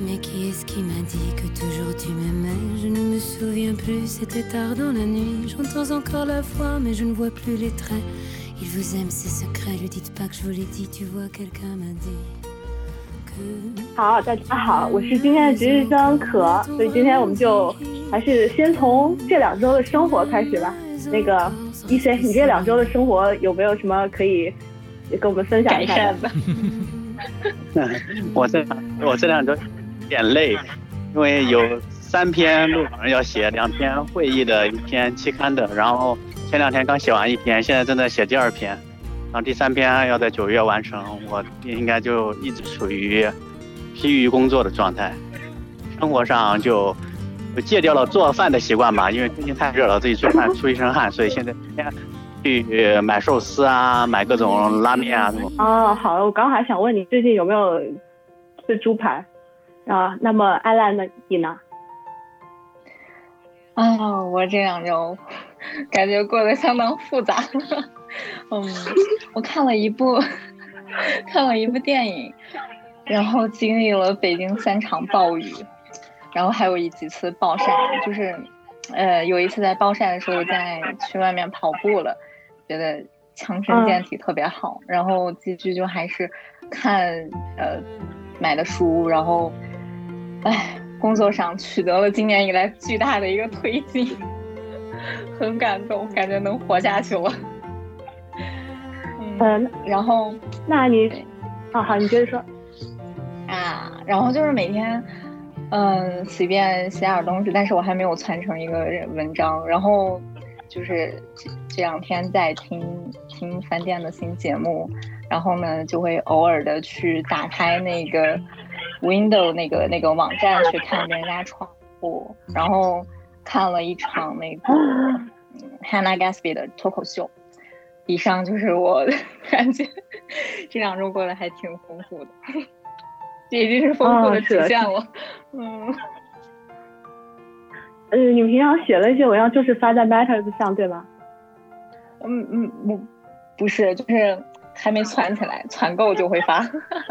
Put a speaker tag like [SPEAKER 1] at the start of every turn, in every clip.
[SPEAKER 1] Mais qui est-ce qui m'a dit que toujours tu m'aimais Je ne me souviens plus, c'était tard dans la nuit. J'entends encore la voix, mais je ne vois plus les traits. Il vous aime, ses secrets, lui dites pas que je vous l'ai dit. Tu vois, quelqu'un m'a dit.
[SPEAKER 2] 好，大家好，我是今天的值日生可，所以今天我们就还是先从这两周的生活开始吧。那个一 C，你这两周的生活有没有什么可以跟我们分享一下
[SPEAKER 3] 的？我这我这两周。 有点累，因为有三篇论文要写，两篇会议的，一篇期刊的。然后前两天刚写完一篇，现在正在写第二篇，然后第三篇要在九月完成。我应该就一直处于疲于工作的状态。生活上就戒掉了做饭的习惯吧，因为最近太热了，自己做饭出一身汗，所以现在天去买寿司啊，买各种拉面啊什么。
[SPEAKER 2] 哦，好了，我刚还想问你最近有没有吃猪排？啊，那么艾兰呢？你呢？
[SPEAKER 4] 啊，我这两周感觉过得相当复杂。嗯，我看了一部 看了一部电影，然后经历了北京三场暴雨，然后还有一几次暴晒，就是呃有一次在暴晒的时候在去外面跑步了，觉得强身健体特别好，然后继续就还是看呃买的书，然后。哎，工作上取得了今年以来巨大的一个推进，很感动，感觉能活下去了。
[SPEAKER 2] 嗯，
[SPEAKER 4] 然后
[SPEAKER 2] 那你，啊好，你接着说。
[SPEAKER 4] 啊，然后就是每天，嗯，随便写点东西，但是我还没有传成一个文章。然后就是这两天在听听饭店的新节目，然后呢，就会偶尔的去打开那个。Window 那个那个网站去看人家窗户，然后看了一场那个 Hannah Gatsby 的脱口秀。以上就是我感觉这两周过得还挺丰富的，这已经是丰富的体现了。嗯，
[SPEAKER 2] 嗯，你平常写了一些文章，就是发在 Matters 上，对吧？
[SPEAKER 4] 嗯嗯，不，不是，就是。还没攒起来，攒够就会发。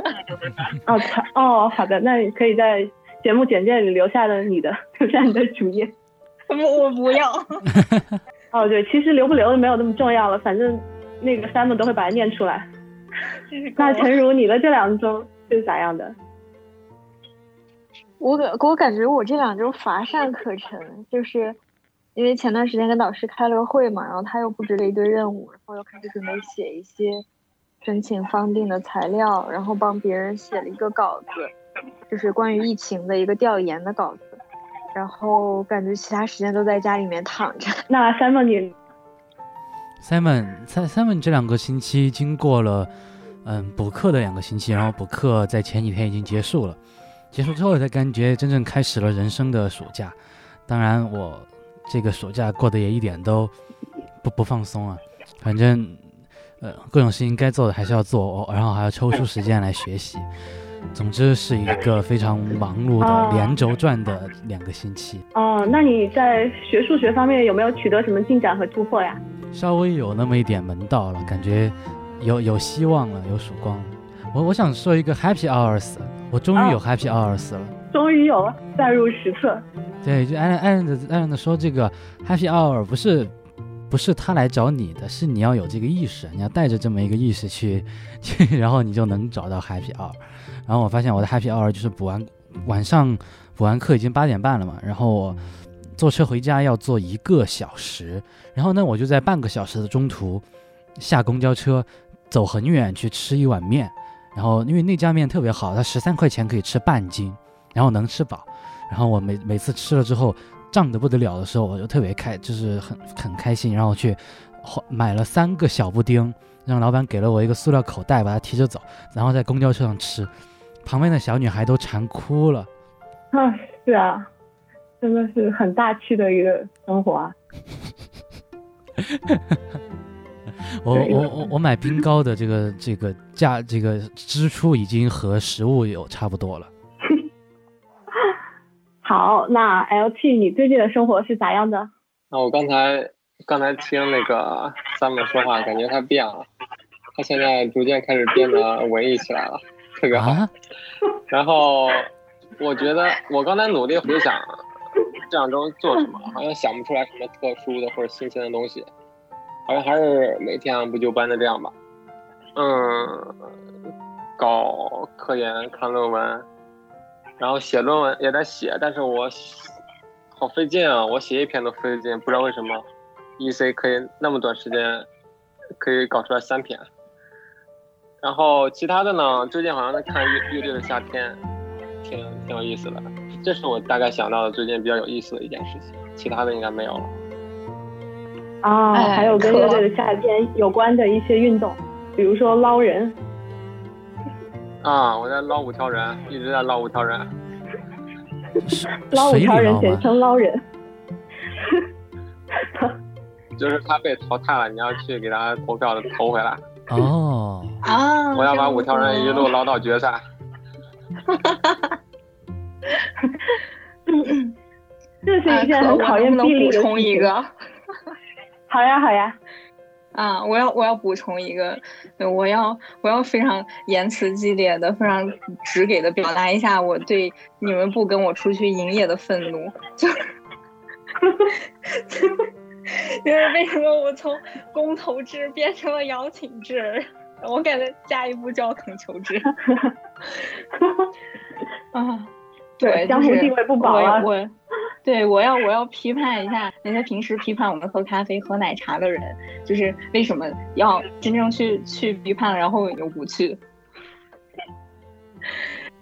[SPEAKER 2] 哦，攒哦，好的，那你可以在节目简介里留下了你的，留下你的主页。
[SPEAKER 4] 我我不要。
[SPEAKER 2] 哦，对，其实留不留的没有那么重要了，反正那个 Simon 都会把它念出来。那陈如，你的这两周是咋样的？
[SPEAKER 5] 我感我感觉我这两周乏善可陈，就是因为前段时间跟导师开了个会嘛，然后他又布置了一堆任务，然后又开始准备写一些。申请方定的材料，然后帮别人写了一个稿子，就是关于疫情的一个调研的稿子，然后感觉其他时间都在家里面躺着。
[SPEAKER 2] 那 Simon 你
[SPEAKER 6] ，Simon，Simon 这两个星期经过了嗯补课的两个星期，然后补课在前几天已经结束了，结束之后才感觉真正开始了人生的暑假。当然我这个暑假过得也一点都不不放松啊，反正。呃，各种事情该做的还是要做，然后还要抽出时间来学习。总之是一个非常忙碌的连轴转的两个星期。
[SPEAKER 2] 哦，那你在学数学方面有没有取得什么进展和突破呀？
[SPEAKER 6] 稍微有那么一点门道了，感觉有有希望了，有曙光。我我想说一个 Happy Hours，我终于有 Happy Hours 了。
[SPEAKER 2] 终于有了，载入史册。
[SPEAKER 6] 对，就艾伦艾伦的艾伦的说这个 Happy Hour 不是。不是他来找你的，是你要有这个意识，你要带着这么一个意识去，去，然后你就能找到 happy hour。然后我发现我的 happy hour 就是补完晚上补完课已经八点半了嘛，然后我坐车回家要坐一个小时，然后呢我就在半个小时的中途下公交车走很远去吃一碗面，然后因为那家面特别好，它十三块钱可以吃半斤，然后能吃饱，然后我每每次吃了之后胀得不得了的时候，我就特别开，就是很很开心，然后去买了三个小布丁，让老板给了我一个塑料口袋，把它提着走，然后在公交车上吃。旁边的小女孩都馋哭了。
[SPEAKER 2] 啊，是啊，真的是很大气的一个生活啊。
[SPEAKER 6] 我我我我买冰糕的这个这个价这个支出已经和食物有差不多了。
[SPEAKER 2] 好，那 L T 你最近的生活是咋样的？
[SPEAKER 7] 那我刚才刚才听那个 Summer 说话，感觉他变了，他现在逐渐开始变得文艺起来了。特别好，然后我觉得我刚才努力回想这两周做什么，好像想不出来什么特殊的或者新鲜的东西，好像还是每天按部就班的这样吧。嗯，搞科研、看论文，然后写论文也在写，但是我好费劲啊！我写一篇都费劲，不知道为什么，E C 可以那么短时间可以搞出来三篇。然后其他的呢？最近好像在看乐乐队的夏天，挺挺有意思的。这是我大概想到的最近比较有意思的一件事情。其他的应该没有了。
[SPEAKER 2] 啊，还有跟乐队的夏天有关的一些运动，比如说捞人。
[SPEAKER 7] 啊，我在捞五条人，一直在捞五条人。
[SPEAKER 2] 捞五条人，简称捞人。
[SPEAKER 7] 就是他被淘汰了，你要去给他投票的投回来。
[SPEAKER 6] 哦
[SPEAKER 4] 啊！
[SPEAKER 7] 我要把五条人一路捞到决赛。
[SPEAKER 2] 哈哈哈哈哈！这是一件很考验臂力的补
[SPEAKER 4] 充一个。
[SPEAKER 2] 好呀好呀。
[SPEAKER 4] 啊！我要我要补充一个，我要我要非常言辞激烈的、非常直给的表达一下我对你们不跟我出去营业的愤怒，就。因 为为什么我从公投制变成了邀请制？我感觉下一步就要恳求制。啊，对，
[SPEAKER 2] 江湖地位不保
[SPEAKER 4] 啊！我，对我要我要批判一下那些平时批判我们喝咖啡、喝奶茶的人，就是为什么要真正去去批判，然后又不去？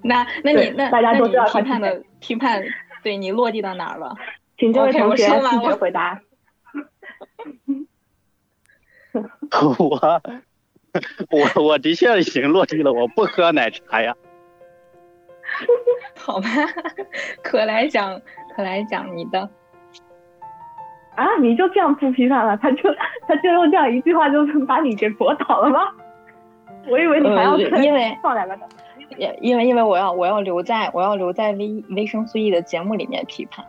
[SPEAKER 4] 那那你那那你批判的批判，对你落地到哪儿了？
[SPEAKER 2] 请这位同学
[SPEAKER 4] 继
[SPEAKER 2] 续回答。
[SPEAKER 3] 我我我的确已经落地了，我不喝奶茶呀。
[SPEAKER 4] 好吧，可来讲可来讲你的。
[SPEAKER 2] 啊，你就这样不批判了？他就他就用这样一句话就把你给驳倒了吗？我以为你还要
[SPEAKER 4] 因为
[SPEAKER 2] 放两个
[SPEAKER 4] 也因为因为我要我要留在我要留在维维生素 E 的节目里面批判。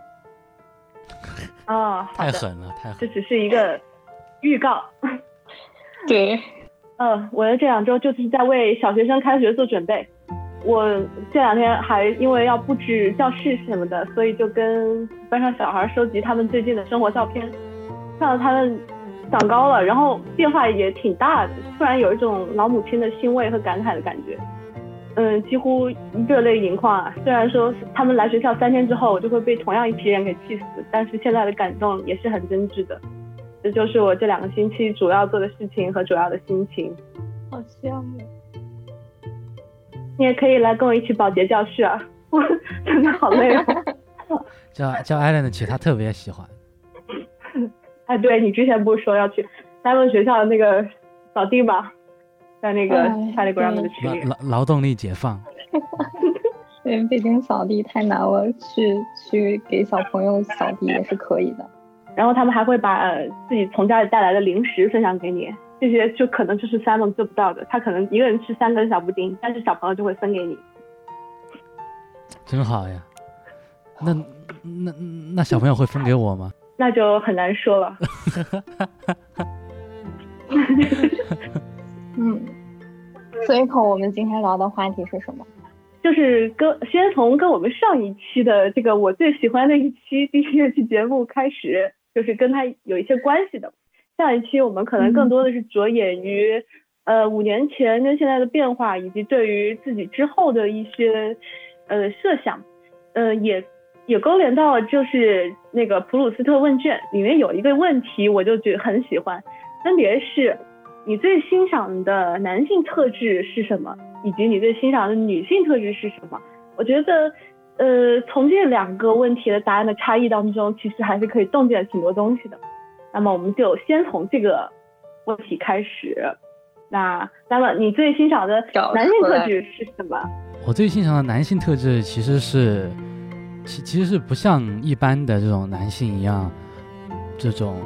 [SPEAKER 2] 啊，
[SPEAKER 6] 太狠了，太狠！
[SPEAKER 2] 这只是一个预告。
[SPEAKER 4] 对，
[SPEAKER 2] 嗯，我的这两周就是在为小学生开学做准备。我这两天还因为要布置教室什么的，所以就跟班上小孩收集他们最近的生活照片，看到他们长高了，然后变化也挺大的，突然有一种老母亲的欣慰和感慨的感觉。嗯，几乎热泪盈眶啊！虽然说他们来学校三天之后，我就会被同样一批人给气死，但是现在的感动也是很真挚的。这就是我这两个星期主要做的事情和主要的心情。
[SPEAKER 4] 好羡慕！
[SPEAKER 2] 你也可以来跟我一起保洁教室啊！我 真的好累哦。
[SPEAKER 6] 叫叫艾伦的去，他特别喜欢。
[SPEAKER 2] 哎，对你之前不是说要去他们学校的那个扫地吗？在那个 Telegram 的群里，
[SPEAKER 6] 劳劳动力解放。
[SPEAKER 4] 对，北京扫地太难了，去去给小朋友扫地也是可以的。
[SPEAKER 2] 然后他们还会把自己从家里带来的零食分享给你，这些就可能就是 Simon 做不到的，他可能一个人吃三根小布丁，但是小朋友就会分给你。
[SPEAKER 6] 真好呀，那那那小朋友会分给我吗？
[SPEAKER 2] 那就很难说了。
[SPEAKER 4] 嗯，所以，口我们今天聊的话题是什么？
[SPEAKER 2] 就是跟先从跟我们上一期的这个我最喜欢的一期第一期节目开始，就是跟他有一些关系的。下一期我们可能更多的是着眼于，呃，五年前跟现在的变化，以及对于自己之后的一些，呃，设想，呃，也也勾连到就是那个普鲁斯特问卷里面有一个问题，我就觉得很喜欢，分别是你最欣赏的男性特质是什么，以及你最欣赏的女性特质是什么？我觉得。呃，从这两个问题的答案的差异当中，其实还是可以洞见挺多东西的。那么，我们就先从这个问题开始。那，那么你最欣赏的男性特质是什么？
[SPEAKER 6] 我最欣赏的男性特质其实是，其其实是不像一般的这种男性一样，这种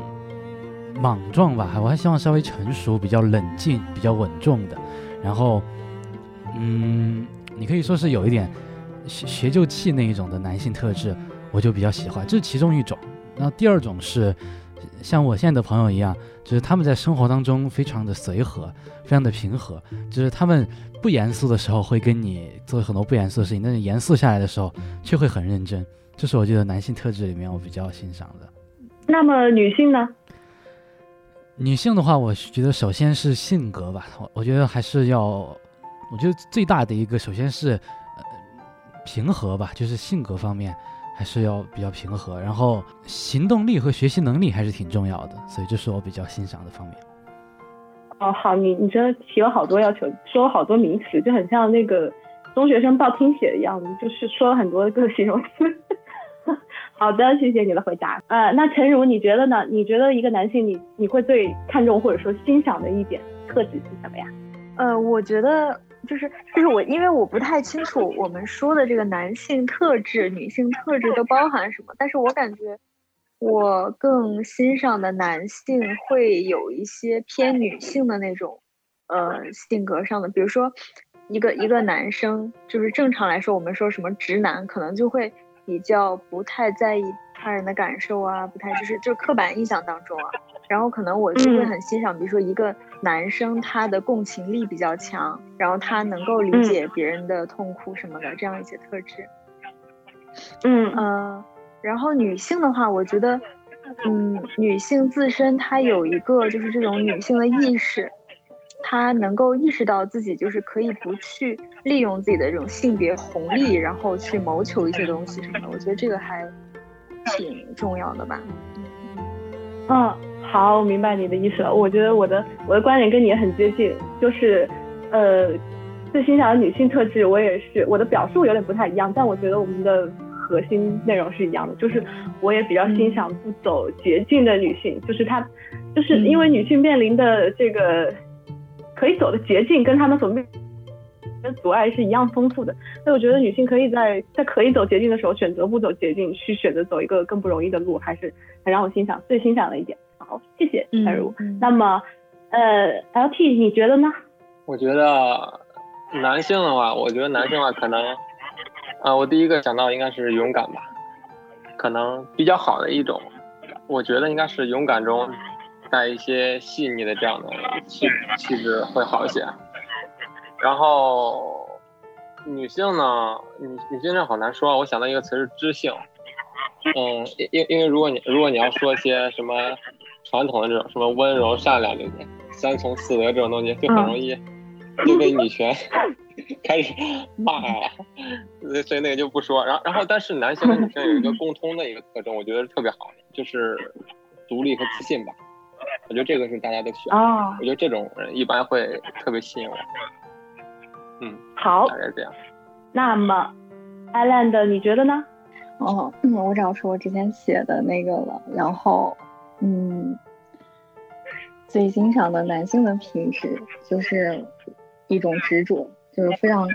[SPEAKER 6] 莽撞吧。我还希望稍微成熟、比较冷静、比较稳重的。然后，嗯，你可以说是有一点。学学就气那一种的男性特质，我就比较喜欢，这是其中一种。那第二种是，像我现在的朋友一样，就是他们在生活当中非常的随和，非常的平和，就是他们不严肃的时候会跟你做很多不严肃的事情，但是严肃下来的时候却会很认真。这是我觉得男性特质里面我比较欣赏的。
[SPEAKER 2] 那么女性呢？
[SPEAKER 6] 女性的话，我觉得首先是性格吧，我我觉得还是要，我觉得最大的一个首先是。平和吧，就是性格方面还是要比较平和，然后行动力和学习能力还是挺重要的，所以这是我比较欣赏的方面。
[SPEAKER 2] 哦，好，你你真的提了好多要求，说了好多名词，就很像那个中学生报听写的样子，就是说了很多个形容词。好的，谢谢你的回答。呃，那陈如，你觉得呢？你觉得一个男性，你你会最看重或者说欣赏的一点特质是什么呀？
[SPEAKER 5] 呃，我觉得。就是就是我，因为我不太清楚我们说的这个男性特质、女性特质都包含什么，但是我感觉我更欣赏的男性会有一些偏女性的那种，呃，性格上的，比如说一个一个男生，就是正常来说，我们说什么直男，可能就会比较不太在意他人的感受啊，不太就是就刻板印象当中啊。然后可能我就会很欣赏，比如说一个男生他的共情力比较强，然后他能够理解别人的痛苦什么的这样一些特质。
[SPEAKER 2] 嗯
[SPEAKER 5] 呃，然后女性的话，我觉得，嗯，女性自身她有一个就是这种女性的意识，她能够意识到自己就是可以不去利用自己的这种性别红利，然后去谋求一些东西什么的。我觉得这个还挺重要的吧。
[SPEAKER 2] 嗯。好，我明白你的意思了。我觉得我的我的观点跟你也很接近，就是，呃，最欣赏的女性特质，我也是我的表述有点不太一样，但我觉得我们的核心内容是一样的，就是我也比较欣赏不走捷径的女性，就是她，就是因为女性面临的这个可以走的捷径跟她们所面。的阻碍是一样丰富的，所以我觉得女性可以在在可以走捷径的时候选择不走捷径，去选择走一个更不容易的路，还是很让我欣赏，最欣赏的一点。好，谢谢蔡如。那么，呃，LT，你觉得呢？
[SPEAKER 7] 我觉得男性的话，我觉得男性的话可能，啊，我第一个想到应该是勇敢吧，可能比较好的一种，我觉得应该是勇敢中带一些细腻的这样的气气质会好一些。然后女性呢，女女性这好难说，我想到一个词是知性。嗯，因因因为如果你如果你要说一些什么。传统的这种什么温柔善良这些三从四德这种东西，就很容易就被女权 开始骂了，所以那个就不说。然后，然后，但是男性和女性有一个共通的一个特征，我觉得特别好，就是独立和自信吧。我觉得这个是大家都需要。我觉得这种人一般会特别吸引我。嗯，
[SPEAKER 2] 好，
[SPEAKER 7] 大概这样。
[SPEAKER 2] 那么，Island，你觉得呢？
[SPEAKER 4] 哦，我找出我之前写的那个了，然后。嗯，最欣赏的男性的品质就是一种执着，就是非常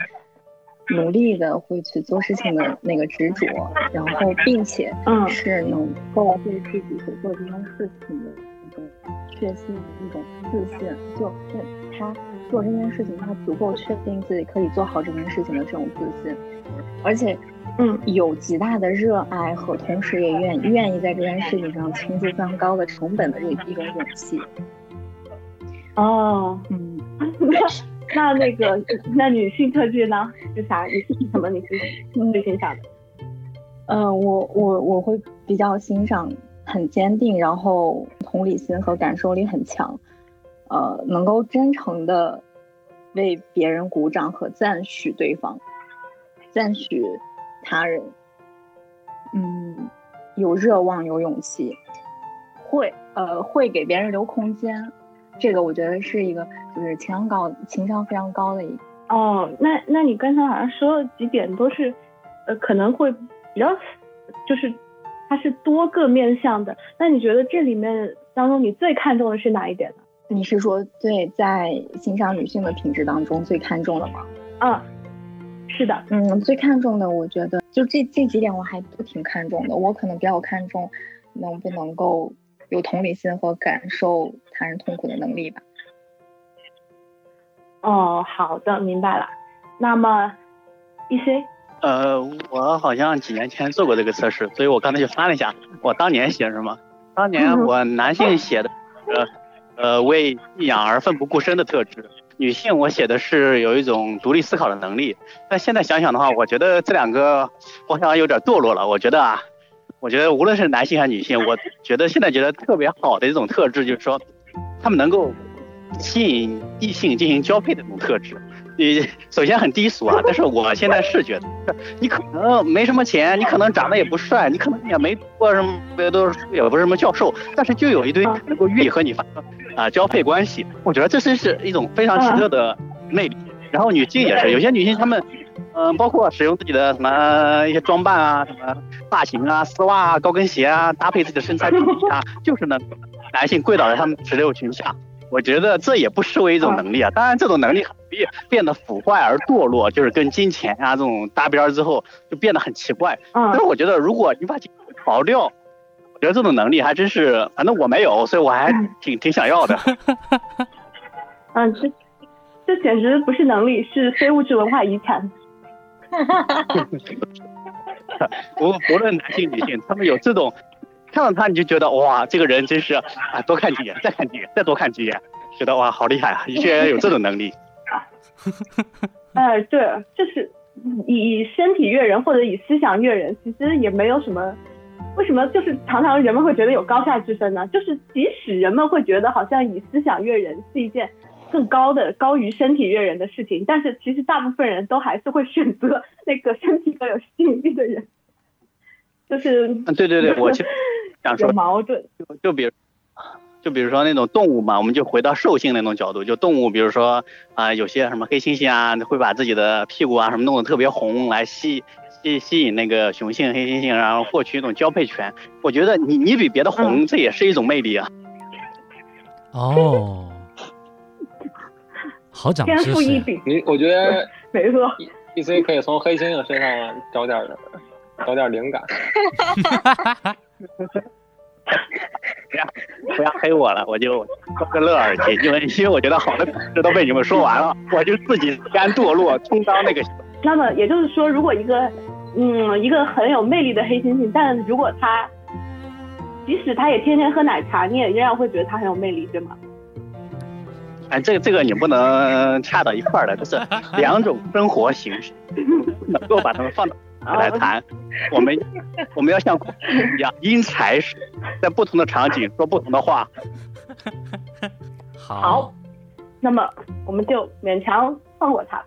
[SPEAKER 4] 努力的会去做事情的那个执着，然后并且是能够对自己所做这件事情的一种确信、一种自信，就他做这件事情，他足够确定自己可以做好这件事情的这种自信，而且。嗯，有极大的热爱和同时也愿愿意在这件事情上倾注非常高的成本的这一种勇气。
[SPEAKER 2] 哦，嗯，那那个那女性特质呢？是啥？你是什么？你是最欣赏的？
[SPEAKER 4] 嗯，我我我会比较欣赏很坚定，然后同理心和感受力很强，呃，能够真诚的为别人鼓掌和赞许对方，赞许他人，嗯，有热望，有勇气，会呃会给别人留空间，这个我觉得是一个就是情商高、情商非常高的一。
[SPEAKER 2] 哦，那那你刚才好像说了几点都是，呃，可能会比较，就是它是多个面向的。那你觉得这里面当中你最看重的是哪一点呢？
[SPEAKER 4] 你是说对在欣赏女性的品质当中最看重的吗？
[SPEAKER 2] 啊，是的，
[SPEAKER 4] 嗯，最看重的我觉得就这这几点我还都挺看重的。我可能比较看重能不能够有同理心和感受他人痛苦的能力吧。
[SPEAKER 2] 哦，好的，明白了。那么，E C，
[SPEAKER 3] 呃，我好像几年前做过这个测试，所以我刚才就翻了一下，我当年写什么？当年我男性写的，呃，呃，为信仰而奋不顾身的特质；女性我写的是有一种独立思考的能力。但现在想想的话，我觉得这两个好像有点堕落了。我觉得啊，我觉得无论是男性还是女性，我觉得现在觉得特别好的一种特质，就是说，他们能够。吸引异性进行交配的这种特质，你首先很低俗啊，但是我现在是觉得，你可能没什么钱，你可能长得也不帅，你可能也没过什么，都也不是什么教授，但是就有一堆能够愿意和你发生啊交配关系，我觉得这是是一种非常奇特的魅力。然后女性也是，有些女性她们，嗯，包括使用自己的什么一些装扮啊，什么发型啊、丝袜啊、高跟鞋啊，搭配自己的身材比例啊，就是呢，男性跪倒在她们石榴裙下。我觉得这也不失为一种能力啊，当然这种能力很容易变得腐坏而堕落，就是跟金钱啊这种搭边之后就变得很奇怪。但是我觉得如果你把金钱刨掉，我觉得这种能力还真是，反正我没有，所以我还挺挺想要的。
[SPEAKER 2] 嗯，这这简直不是能力，是非物质文化遗产。
[SPEAKER 3] 不不论男性女性，他们有这种。看到他你就觉得哇，这个人真是啊，多看几眼，再看几眼，再多看几眼，觉得哇，好厉害啊！居然有这种能力。
[SPEAKER 2] 哎，对，就是以身体悦人或者以思想悦人，其实也没有什么。为什么就是常常人们会觉得有高下之分呢？就是即使人们会觉得好像以思想悦人是一件更高的、高于身体悦人的事情，但是其实大部分人都还是会选择那个身体更有吸引力的人。就是，
[SPEAKER 3] 对对对，我就。想说
[SPEAKER 2] 矛盾，
[SPEAKER 3] 就就比如，就比如说那种动物嘛，我们就回到兽性那种角度，就动物，比如说啊，有些什么黑猩猩啊，会把自己的屁股啊什么弄得特别红，来吸吸吸引那个雄性黑猩猩，然后获取一种交配权。我觉得你你比别的红，这也是一种魅力啊。
[SPEAKER 6] 哦，好长知识。
[SPEAKER 7] 你我觉得
[SPEAKER 2] 没错
[SPEAKER 7] ，E C 可以从黑猩猩身上找点找点灵感。
[SPEAKER 3] 不要不要黑我了，我就偷个乐而已。因为因为我觉得好的故事都被你们说完了，我就自己甘堕落，充当那个。
[SPEAKER 2] 那么也就是说，如果一个嗯一个很有魅力的黑猩猩，但如果他即使他也天天喝奶茶，你也依然会觉得他很有魅力，对吗？
[SPEAKER 3] 哎，这个这个你不能掐到一块儿的，这是两种生活形式，能够把它们放到。来谈，我们我们要像一样因材施，在不同的场景说不同的话。
[SPEAKER 6] 好，
[SPEAKER 2] 那么我们就勉强放过他。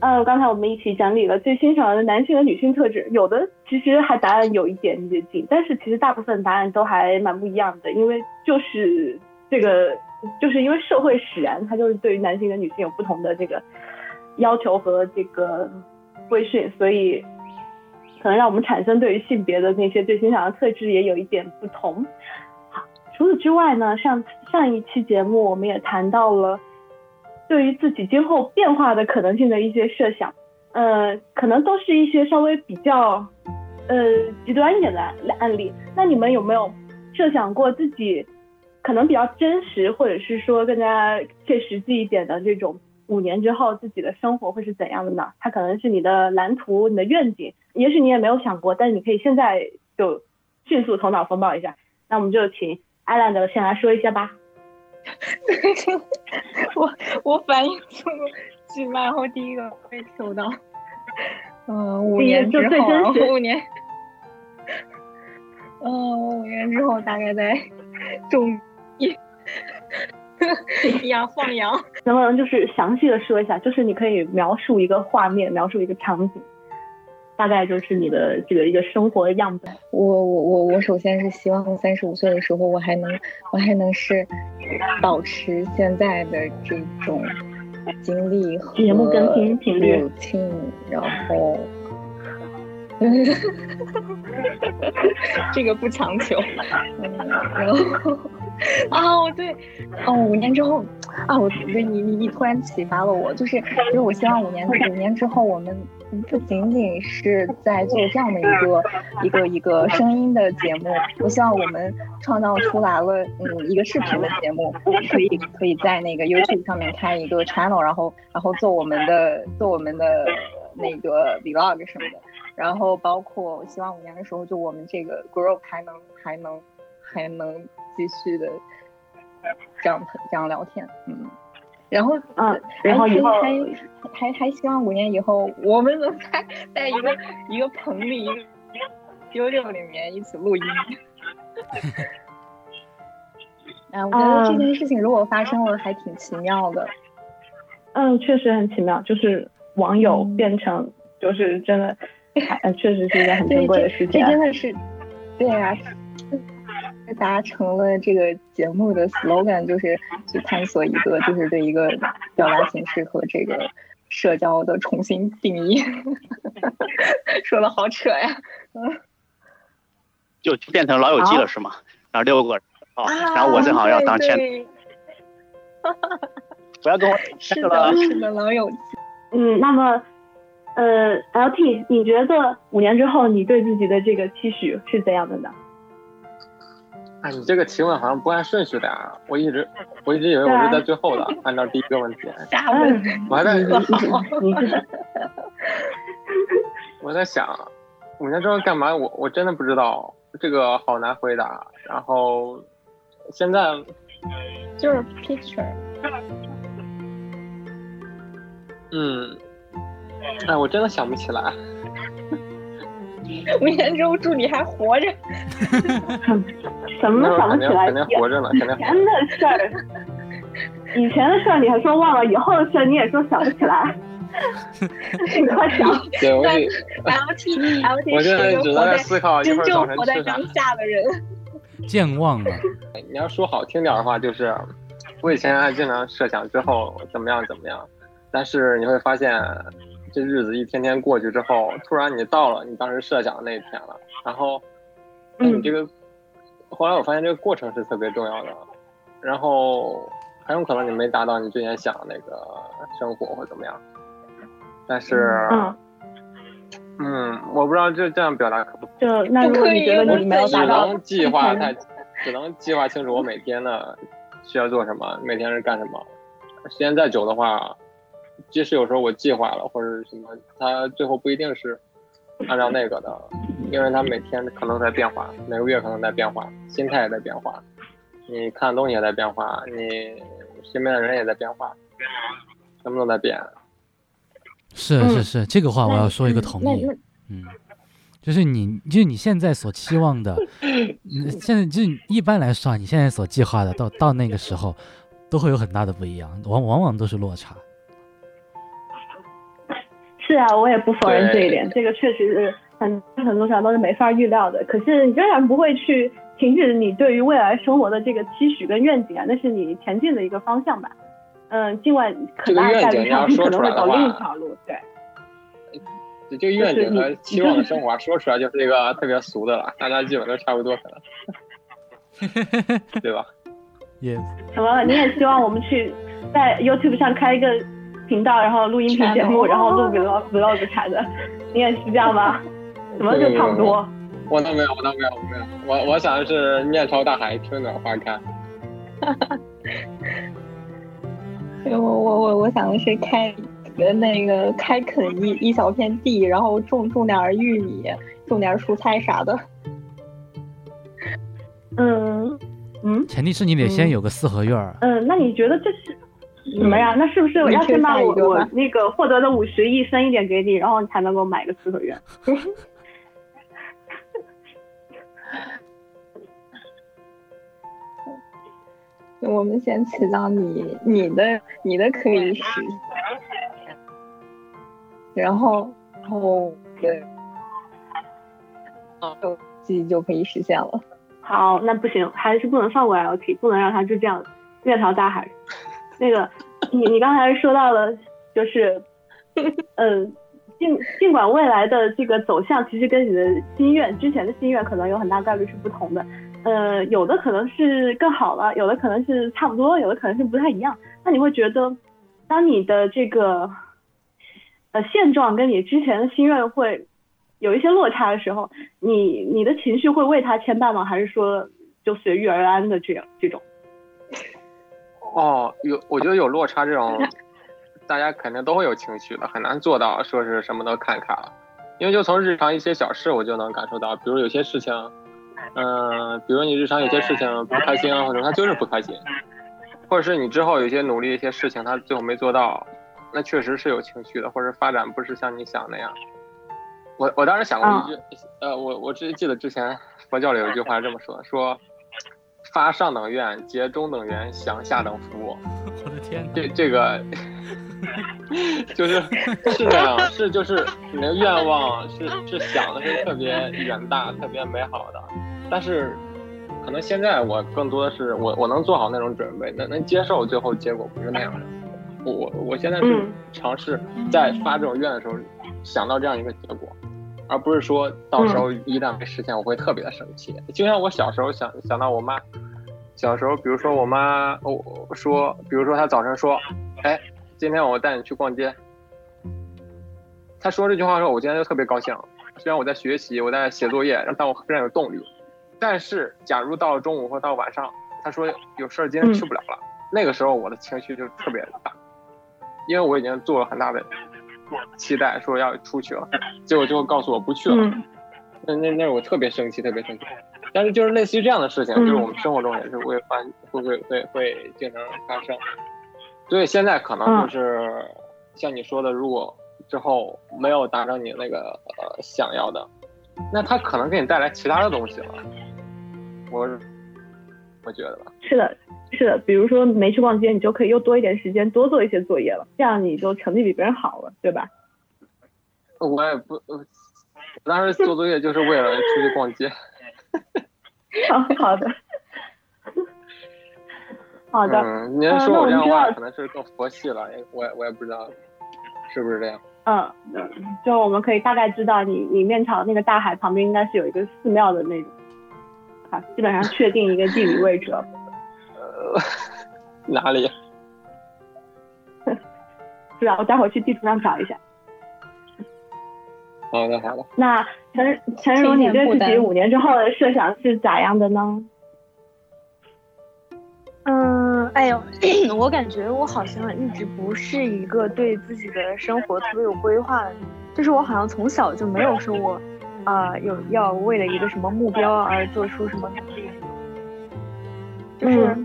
[SPEAKER 2] 嗯，刚才我们一起整理了最欣赏的男性和女性特质，有的其实还答案有一点接近，但是其实大部分答案都还蛮不一样的，因为就是这个，就是因为社会使然，它就是对于男性跟女性有不同的这个要求和这个。规训，所以可能让我们产生对于性别的那些最欣赏的特质也有一点不同。好，除此之外呢，上上一期节目我们也谈到了对于自己今后变化的可能性的一些设想，呃，可能都是一些稍微比较呃极端一点的案例。那你们有没有设想过自己可能比较真实，或者是说更加切实际一点的这种？五年之后自己的生活会是怎样的呢？它可能是你的蓝图、你的愿景，也许你也没有想过，但是你可以现在就迅速头脑风暴一下。那我们就请艾兰德先来说一下吧。
[SPEAKER 4] 我我反应速度巨慢，然后第一个被抽到。嗯，五年之后，五年。嗯，我五年之后大概在中一 养放羊，
[SPEAKER 2] 能不能就是详细的说一下？就是你可以描述一个画面，描述一个场景，大概就是你的这个一个生活的样子。
[SPEAKER 4] 我我我我首先是希望三十五岁的时候，我还能我还能是保持现在的这种经历和
[SPEAKER 2] 节目更新频率，
[SPEAKER 4] 然后。这个不强求，嗯，然后 哦对，哦五年之后啊，我对你你你突然启发了我，就是就是我希望五年五年之后，我们不仅仅是在做这样的一个一个一个声音的节目，我希望我们创造出来了嗯一个视频的节目，可以可以在那个 YouTube 上面开一个 channel，然后然后做我们的做我们的那个 vlog 什么的。然后包括，我希望五年的时候，就我们这个 group 还能还能还能继续的这样这样聊天，嗯，然后
[SPEAKER 2] 嗯，然后以后
[SPEAKER 4] 还还还希望五年以后，我们能在在一个一个棚里，九九里面一起录音。哎，我觉得这件事情如果发生了，还挺奇妙的。
[SPEAKER 2] 嗯，确实很奇妙，就是网友变成就是真的。确实是一件很珍贵的事情。
[SPEAKER 4] 这真的是，对呀，达成了这个节目的 slogan，就是去探索一个，就是对一个表达形式和这个社交的重新定义。说的好扯呀，嗯，
[SPEAKER 3] 就变成老友记了是吗？然后六个人，哦，然后我正好要当前，不要跟我
[SPEAKER 4] 是的，是的，老友记。
[SPEAKER 2] 嗯，那么。呃，LT，你觉得五年之后你对自己的这个期许是怎样的呢？
[SPEAKER 7] 哎，你这个提问好像不按顺序的啊！我一直我一直以为我是在最后的，按照第一个问题。
[SPEAKER 4] 瞎问，
[SPEAKER 7] 我还在，
[SPEAKER 2] 你
[SPEAKER 7] 我在想，五年之后干嘛？我我真的不知道，这个好难回答。然后现在
[SPEAKER 4] 就是 picture，
[SPEAKER 7] 嗯。哎，我真的想不起来。
[SPEAKER 4] 五年之后祝你还活着。
[SPEAKER 2] 怎么能想不起来？
[SPEAKER 7] 肯定活着呢，肯定。以
[SPEAKER 2] 前的事儿，以前的事儿你还说忘了，以后的事儿你也说想不起来。你快想。
[SPEAKER 7] 对，我
[SPEAKER 4] L T L T
[SPEAKER 7] 我现在只在思考
[SPEAKER 4] 真正活在当下的人。
[SPEAKER 6] 健忘了。
[SPEAKER 7] 你要说好听点的话，就是我以前还经常设想之后怎么样怎么样，但是你会发现。这日子一天天过去之后，突然你到了你当时设想的那一天了，然后，你这个，后来我发现这个过程是特别重要的，然后很有可能你没达到你之前想的那个生活或怎么样，但是，嗯，我不知道这这样表达可不
[SPEAKER 2] 就那如果你觉得你没有达到，
[SPEAKER 7] 只能计划太，只能计划清楚我每天的需要做什么，每天是干什么，时间再久的话。即使有时候我计划了或者什么，他最后不一定是按照那个的，因为他每天可能在变化，每个月可能在变化，心态也在变化，你看的东西也在变化，你身边的人也在变化，什么都在变。
[SPEAKER 6] 是是是，这个话我要说一个同意。嗯，就是你，就是你现在所期望的，现在就一般来说啊，你现在所计划的，到到那个时候，都会有很大的不一样，往往往都是落差。
[SPEAKER 2] 是啊，我也不否认这一点，这个确实是很很多上都是没法预料的。可是你仍然不会去停止你对于未来生活的这个期许跟愿景啊，那是你前进的一个方向吧。嗯，尽管很大概率上你可能会走另一条路，对。
[SPEAKER 7] 这个愿景和期望的生活说出来就是一个特别俗的了，大家基本都差不多可能，对吧？
[SPEAKER 6] 也。
[SPEAKER 2] 什么？你也希望我们去在 YouTube 上开一个？频道，然后录音频节目，然后录 vlog vlog 啥的，你也是这样吗？怎么就差不多？
[SPEAKER 7] 我倒没有，我倒没有，没有。我我想的是面朝大海，春暖花开。哈哈。
[SPEAKER 4] 我我我我想的是开那个开垦一一小片地，然后种种点玉米，种点蔬菜啥的。
[SPEAKER 2] 嗯嗯。
[SPEAKER 6] 前提是你得先有个四合院。
[SPEAKER 2] 嗯，那你觉得这是？什么呀？那是不是我要先把我我那个获得的五十亿分一点给你，然后你才能够买个四合院？
[SPEAKER 4] 我们先祈祷你你的你的可以实现，然后然后对，哦，自己就可以实现了。
[SPEAKER 2] 好，那不行，还是不能放过 LT，不能让他就这样面朝大海。那个，你你刚才说到了，就是，嗯，尽尽管未来的这个走向其实跟你的心愿之前的心愿可能有很大概率是不同的，呃，有的可能是更好了，有的可能是差不多，有的可能是不太一样。那你会觉得，当你的这个呃现状跟你之前的心愿会有一些落差的时候，你你的情绪会为他牵绊吗？还是说就随遇而安的这样这种？
[SPEAKER 7] 哦，有，我觉得有落差这种，大家肯定都会有情绪的，很难做到说是什么都看开了，因为就从日常一些小事，我就能感受到，比如有些事情，嗯，比如你日常有些事情不开心啊，或者他就是不开心，或者是你之后有些努力一些事情他最后没做到，那确实是有情绪的，或者发展不是像你想那样。我我当时想过一句，呃，我我只记得之前佛教里有一句话这么说的，说。发上等愿，结中等缘，享下等福。
[SPEAKER 6] 我的天，
[SPEAKER 7] 这这个 就是是这样，是就是你的愿望是是想的是特别远大、特别美好的，但是可能现在我更多的是我我能做好那种准备，能能接受最后结果不是那样的。我我我现在是尝试在发这种愿的时候想到这样一个结果。而不是说到时候一旦没实现，我会特别的生气。就像我小时候想想到我妈，小时候，比如说我妈，我说，比如说她早晨说，哎，今天我带你去逛街。她说这句话的时候，我今天就特别高兴。虽然我在学习，我在写作业，但我非常有动力。但是，假如到了中午或到晚上，她说有事儿今天去不了了，那个时候我的情绪就特别大，因为我已经做了很大的。期待说要出去了，结果最后告诉我不去了，那那那我特别生气，特别生气。但是就是类似于这样的事情，就是我们生活中也是会发，会会会会经常发生。所以现在可能就是像你说的，如果之后没有达成你那个呃想要的，那他可能给你带来其他的东西了。我我觉得吧。
[SPEAKER 2] 是的。是的，比如说没去逛街，你就可以又多一点时间多做一些作业了，这样你就成绩比别人好了，对吧？
[SPEAKER 7] 我也不，我当时做作业就是为了出去逛街。
[SPEAKER 2] 好好的，好的。
[SPEAKER 7] 嗯，您说我这样话可能是更佛系了，我我也不知道是不是这样。
[SPEAKER 2] 嗯，就我们可以大概知道，你你面朝那个大海旁边应该是有一个寺庙的那种，啊，基本上确定一个地理位置了。
[SPEAKER 7] 哪里？
[SPEAKER 2] 是啊，我待会儿去地图上找一下。
[SPEAKER 7] 好的，好的。
[SPEAKER 2] 那陈陈荣，你对自己五年之后的设想是咋样的呢？
[SPEAKER 5] 嗯，哎呦，我感觉我好像一直不是一个对自己的生活特别有规划的，就是我好像从小就没有说我啊有要为了一个什么目标而做出什么努力，就是。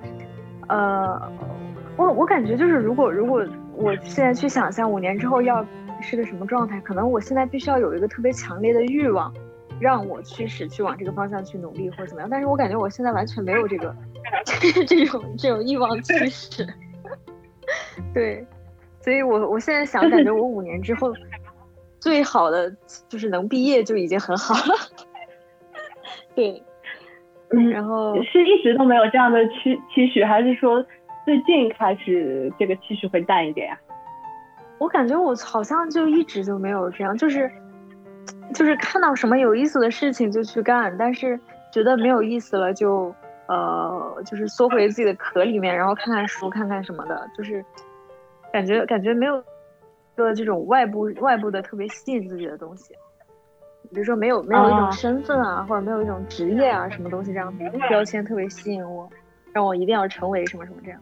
[SPEAKER 5] 呃，我我感觉就是，如果如果我现在去想象五年之后要是个什么状态，可能我现在必须要有一个特别强烈的欲望，让我驱使去往这个方向去努力或者怎么样。但是我感觉我现在完全没有这个 这种这种欲望驱使。对，所以我我现在想，感觉我五年之后最好的就是能毕业就已经很好了。对。嗯，然后
[SPEAKER 2] 是一直都没有这样的期期许，还是说最近开始这个期许会淡一点呀？
[SPEAKER 5] 我感觉我好像就一直就没有这样，就是就是看到什么有意思的事情就去干，但是觉得没有意思了就呃就是缩回自己的壳里面，然后看看书看看什么的，就是感觉感觉没有个这种外部外部的特别吸引自己的东西。比如说没有没有一种身份啊，或者没有一种职业啊，什么东西这样标签特别吸引我，让我一定要成为什么什么这样。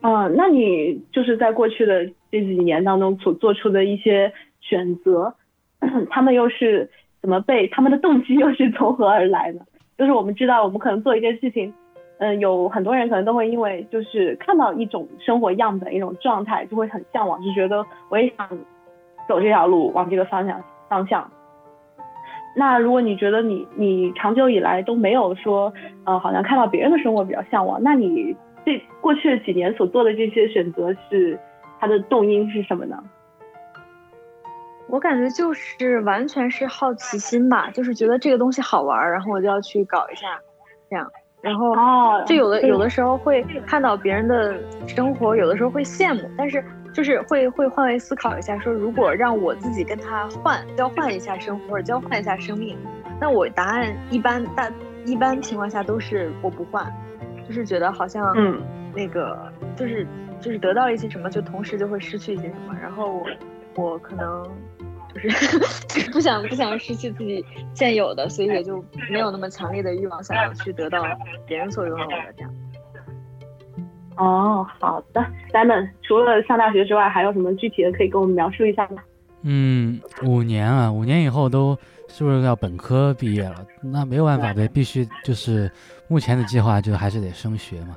[SPEAKER 2] 嗯，那你就是在过去的这几年当中所做出的一些选择，他们又是怎么被他们的动机又是从何而来呢？就是我们知道，我们可能做一件事情，嗯，有很多人可能都会因为就是看到一种生活样本、一种状态，就会很向往，就觉得我也想走这条路，往这个方向。方向，那如果你觉得你你长久以来都没有说，呃，好像看到别人的生活比较向往，那你这过去的几年所做的这些选择是它的动因是什么呢？
[SPEAKER 5] 我感觉就是完全是好奇心吧，就是觉得这个东西好玩，然后我就要去搞一下，这样，然后就有的有的时候会看到别人的生活，有的时候会羡慕，但是就是会会换位思考一下，说如果让我自己跟他换交换一下生活，或者交换一下生命，那我答案一般大一般情况下都是我不换，就是觉得好像嗯那个就是就是得到一些什么，就同时就会失去一些什么，然后我我可能。就是 不想不想失去自己现有的，所以也就没有那么强烈的欲望想要去得到别人所拥有的这样。
[SPEAKER 2] 哦，好的，Simon，除了上大学之外，还有什么具体的可以跟我们描述一下吗？
[SPEAKER 6] 嗯，五年啊，五年以后都是不是要本科毕业了？那没有办法呗，必须就是目前的计划就还是得升学嘛。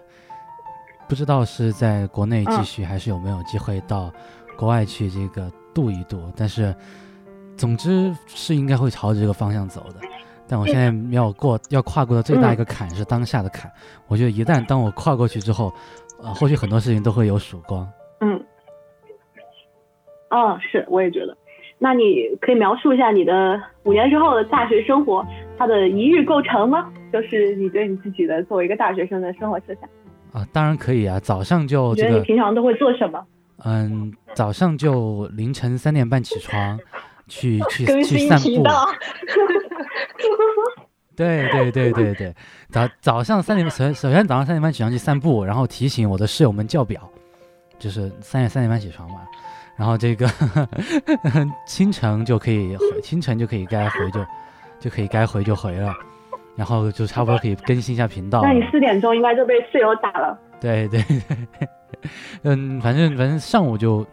[SPEAKER 6] 不知道是在国内继续，还是有没有机会到国外去这个度一度，但是。总之是应该会朝着这个方向走的，但我现在要过要跨过的最大一个坎是当下的坎。我觉得一旦当我跨过去之后，呃，或许很多事情都会有曙光。
[SPEAKER 2] 嗯，哦，是，我也觉得。那你可以描述一下你的五年之后的大学生活，它的一日构成吗？就是你对你自己的作为一个大学生的生活设想。
[SPEAKER 6] 啊，当然可以啊，早上就。
[SPEAKER 2] 觉得你平常都会做什么？
[SPEAKER 6] 嗯，早上就凌晨三点半起床。去去 去散步，对对对对对，早早上三点首首先早上三点半起床去散步，然后提醒我的室友们叫表，就是三点三点半起床嘛，然后这个 清晨就可以回，清晨就可以该回就就可以该回就回了，然后就差不多可以更新一下频道。
[SPEAKER 2] 那你四点钟应该就被室友打了。
[SPEAKER 6] 对对对，嗯，反正反正上午就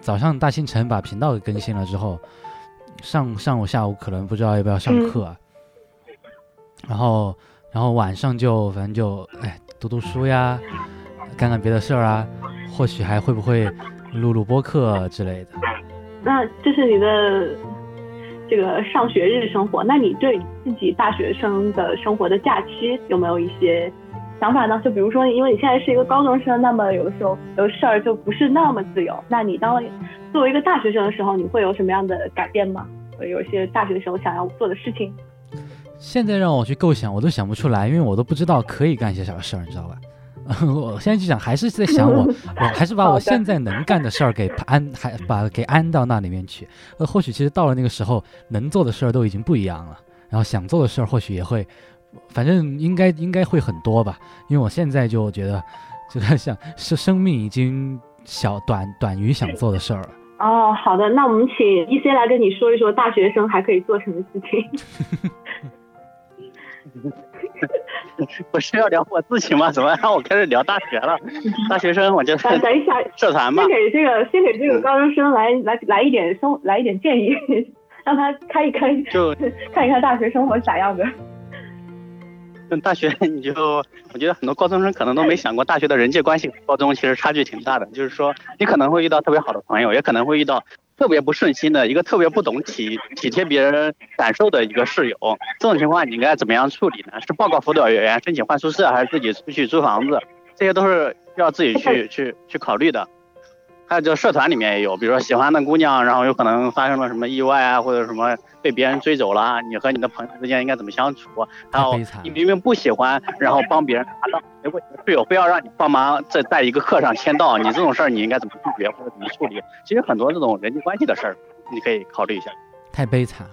[SPEAKER 6] 早上大清晨把频道给更新了之后。上上午下午可能不知道要不要上课，然后然后晚上就反正就哎读读书呀，干干别的事儿啊，或许还会不会录录播客之类的。
[SPEAKER 2] 那这是你的这个上学日生活，那你对自己大学生的生活的假期有没有一些想法呢？就比如说，因为你现在是一个高中生，那么有的时候有事儿就不是那么自由，那你当。作为一个大学生的时候，你会有什么样的改变吗？有一些大学时候想要做的事情。
[SPEAKER 6] 现在让我去构想，我都想不出来，因为我都不知道可以干些啥事儿，你知道吧？我现在就想，还是在想我，我还是把我现在能干的事儿给安，还把给安到那里面去。呃，或许其实到了那个时候，能做的事儿都已经不一样了，然后想做的事儿或许也会，反正应该应该会很多吧。因为我现在就觉得，就在想，是生命已经小短短于想做的事儿了。
[SPEAKER 2] 哦，好的，那我们请 E C 来跟你说一说大学生还可以做什么事情。
[SPEAKER 3] 不是要聊我自己吗？怎么让我开始聊大学了？大学生，我就
[SPEAKER 2] 等一下，
[SPEAKER 3] 社团吧。
[SPEAKER 2] 先给这个，先给这个高中生来来来一点生，来一点建议，让他开一开，
[SPEAKER 3] 就
[SPEAKER 2] 看一看大学生活咋样的。
[SPEAKER 3] 那，大学你就，我觉得很多高中生可能都没想过，大学的人际关系高中其实差距挺大的。就是说，你可能会遇到特别好的朋友，也可能会遇到特别不顺心的一个特别不懂体体贴别人感受的一个室友。这种情况你应该怎么样处理呢？是报告辅导员申请换宿舍，还是自己出去租房子？这些都是要自己去去去考虑的。还有就社团里面也有，比如说喜欢的姑娘，然后有可能发生了什么意外啊，或者什么被别人追走了，你和你的朋友之间应该怎么相处？还有你明明不喜欢，然后帮别人拿到，结果你的队友非要让你帮忙在在一个课上签到，你这种事儿你应该怎么拒绝或者怎么处理？其实很多这种人际关系的事儿，你可以考虑一下。
[SPEAKER 6] 太悲惨。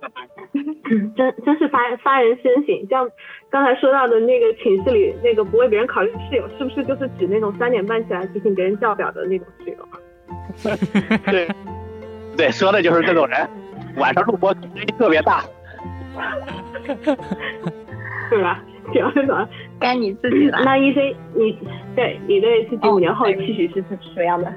[SPEAKER 2] 真真是发发人深省，像刚才说到的那个寝室里那个不为别人考虑的室友，是不是就是指那种三点半起来提醒别人叫表的那种室友？
[SPEAKER 3] 对，对，说的就是这种人，晚上录播声音特别大，
[SPEAKER 2] 对吧？行，行，
[SPEAKER 4] 该你自己了。
[SPEAKER 2] 那医生你对你对自己五年后的期许是什么样的？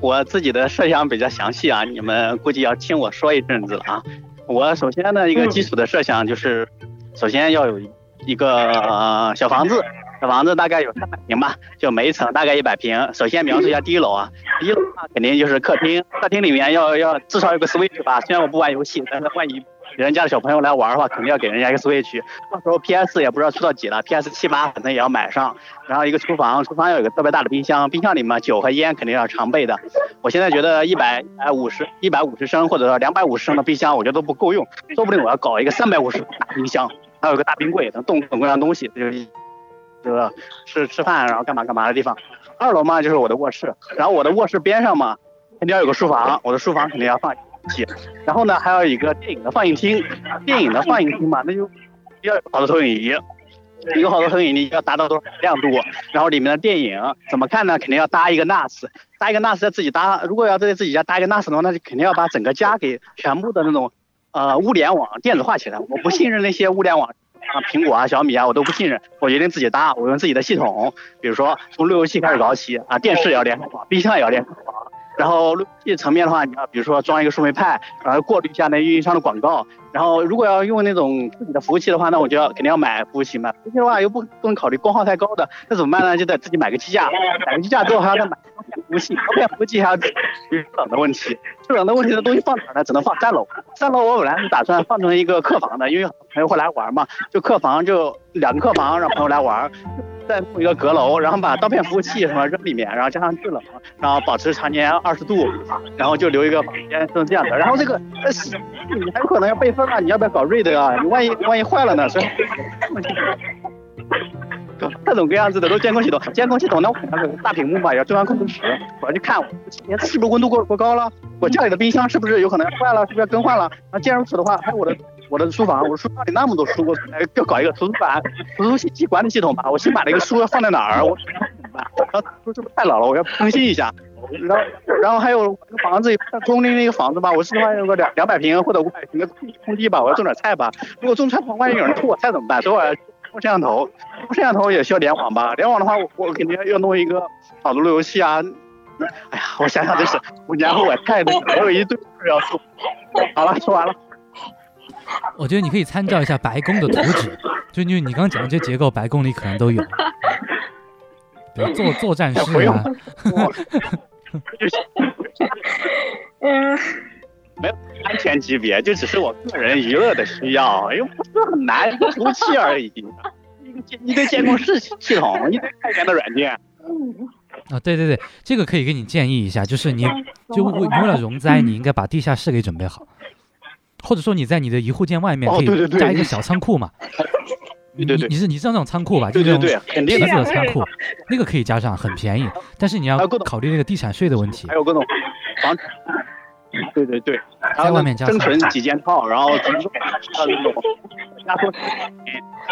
[SPEAKER 3] 我自己的设想比较详细啊，你们估计要听我说一阵子了啊。我首先呢，一个基础的设想就是，首先要有一个小房子，小房子大概有三百平吧，就每一层大概一百平。首先描述一下第一楼啊，第一楼的话肯定就是客厅，客厅里面要要至少有个 Switch 吧。虽然我不玩游戏，但是万一别人家的小朋友来玩的话，肯定要给人家一个 Switch。到时候 PS 也不知道出到几了，PS 七八反正也要买上。然后一个厨房，厨房要有个特别大的冰箱，冰箱里面酒和烟肯定要常备的。我现在觉得一百一百五十一百五十升或者说两百五十升的冰箱，我觉得都不够用，说不定我要搞一个三百五十大冰箱，还有个大冰柜，能冻各种各样东西，就是。这个吃吃饭，然后干嘛干嘛的地方。二楼嘛就是我的卧室，然后我的卧室边上嘛肯定要有个书房，我的书房肯定要放然后呢还有一个电影的放映厅，电影的放映厅嘛那就要有好多投影仪，有好多投影仪要达到多少亮度，然后里面的电影怎么看呢？肯定要搭一个 NAS，搭一个 NAS 要自己搭。如果要在自己家搭一个 NAS 的话，那就肯定要把整个家给全部的那种呃物联网电子化起来。我不信任那些物联网。啊，苹果啊，小米啊，我都不信任。我决定自己搭，我用自己的系统，比如说从路由器开始搞起啊，电视也要连上网，冰箱也要连上网。然后路径层面的话，你要比如说装一个树莓派，然后过滤一下那运营商的广告。然后如果要用那种自己的服务器的话，那我就要肯定要买服务器嘛。服务器的话又不不能考虑功耗太高的，那怎么办呢？就得自己买个机架，买个机架之后还要再买服务器，方便服务器还要制冷的问题，制冷的问题的东西放哪呢？只能放三楼。三楼我本来是打算放成一个客房的，因为朋友会来玩嘛，就客房就两个客房让朋友来玩。再弄一个阁楼，然后把刀片服务器什么扔里面，然后加上制冷，然后保持常年二十度，然后就留一个房间，是这样的。然后这个，你还有可能要备份啊，你要不要搞 RAID 啊？你 万一万一坏了呢？是 各种各样子的都监控系统，监控系统那，我那个大屏幕嘛，要中央控制室，我要去看，我是不是温度过过高了？我家里的冰箱是不是有可能坏了？是不是要更换了？那既然如此的话，还有我的。我的书房，我的书房里那么多书，我要搞一个图书馆、图书信息管理系统吧。我新买了一个书，要放在哪儿？我怎么办？然后书是不是太老了？我要更新一下。然后，然后还有房子，工龄的一个房子吧。我希望有个两两百平或者五百平的空地吧。我要种点菜吧。如果种菜的话，万一有人偷我菜怎么办？所以我弄摄像头。摄像头也需要联网吧？联网的话，我我肯定要弄一个好的路由器啊。哎呀，我想想真是五年后我太累了，我有一堆要做。好了，说完了。
[SPEAKER 6] 我觉得你可以参照一下白宫的图纸，就因为你刚刚讲的这结构，白宫里可能都有，比如作作战室啊。
[SPEAKER 3] 嗯，没有安全级别，就只是我个人娱乐的需要，又不是很难，一个服务器而已，一个监一个监控室系统，一堆开源的软件。
[SPEAKER 6] 啊，对对对，这个可以给你建议一下，就是你就为为了容灾，你应该把地下室给准备好。或者说你在你的一户建外面可以加一个小仓库嘛？
[SPEAKER 3] 对对对，
[SPEAKER 6] 你是你知道那种仓库吧？就
[SPEAKER 3] 是那
[SPEAKER 6] 种梯子的仓库，那个可以加上，很便宜。但是你要考虑那个地产税的问题。
[SPEAKER 3] 还有各种房，对对对，
[SPEAKER 6] 在外面加
[SPEAKER 3] 生存几件套，然后还有那种压缩，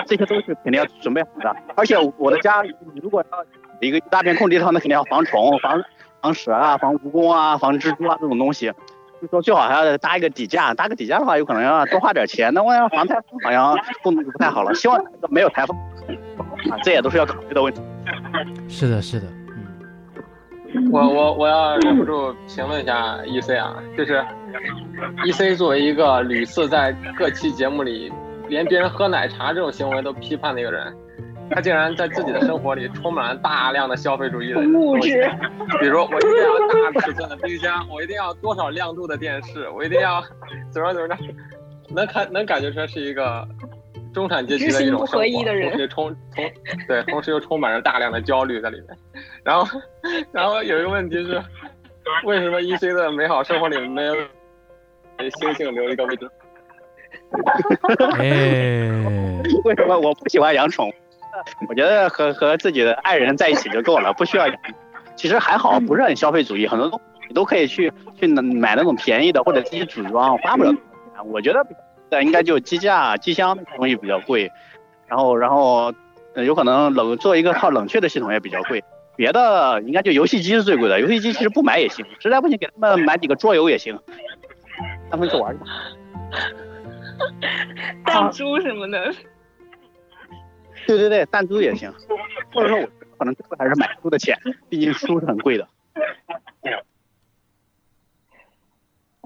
[SPEAKER 3] 这些都是肯定要准备好的。而且我的家，你如果要一个大片空地的话，那肯定要防虫、防防蛇啊、防蜈蚣啊、防蜘蛛啊这种东西。就说最好还要搭一个底价，搭个底价的话，有可能要多花点钱。那万一防台风，好像功能就不太好了。希望没有台风啊，这也都是要考虑的问题。
[SPEAKER 6] 是的，是的，
[SPEAKER 7] 嗯。我我我要忍不住评论一下 E C 啊，就是 E C 作为一个屡次在各期节目里连别人喝奶茶这种行为都批判的一个人。他竟然在自己的生活里充满了大量的消费主义的
[SPEAKER 2] 物质，
[SPEAKER 7] 比如我一定要大尺寸的冰箱，我一定要多少亮度的电视，我一定要怎么怎么着，能看能感觉出来是一个中产阶级的一种生活，同时充充对，同时又充满着大量的焦虑在里面。然后然后有一个问题是，为什么 E C 的美好生活里没有给星星留一个位置？
[SPEAKER 6] 哎，
[SPEAKER 3] 为什么我不喜欢养宠？我觉得和和自己的爱人在一起就够了，不需要。其实还好，不是很消费主义，很多东西都可以去去买那种便宜的，或者自己组装，花不了多少钱。我觉得对应该就机架、机箱那些东西比较贵，然后然后有可能冷做一个套冷却的系统也比较贵。别的应该就游戏机是最贵的，游戏机其实不买也行，实在不行给他们买几个桌游也行，他们去玩去。
[SPEAKER 2] 弹珠什么的。
[SPEAKER 3] 对对对，弹珠也行，或者说我可能最后还是买书的钱，毕竟书是很贵的。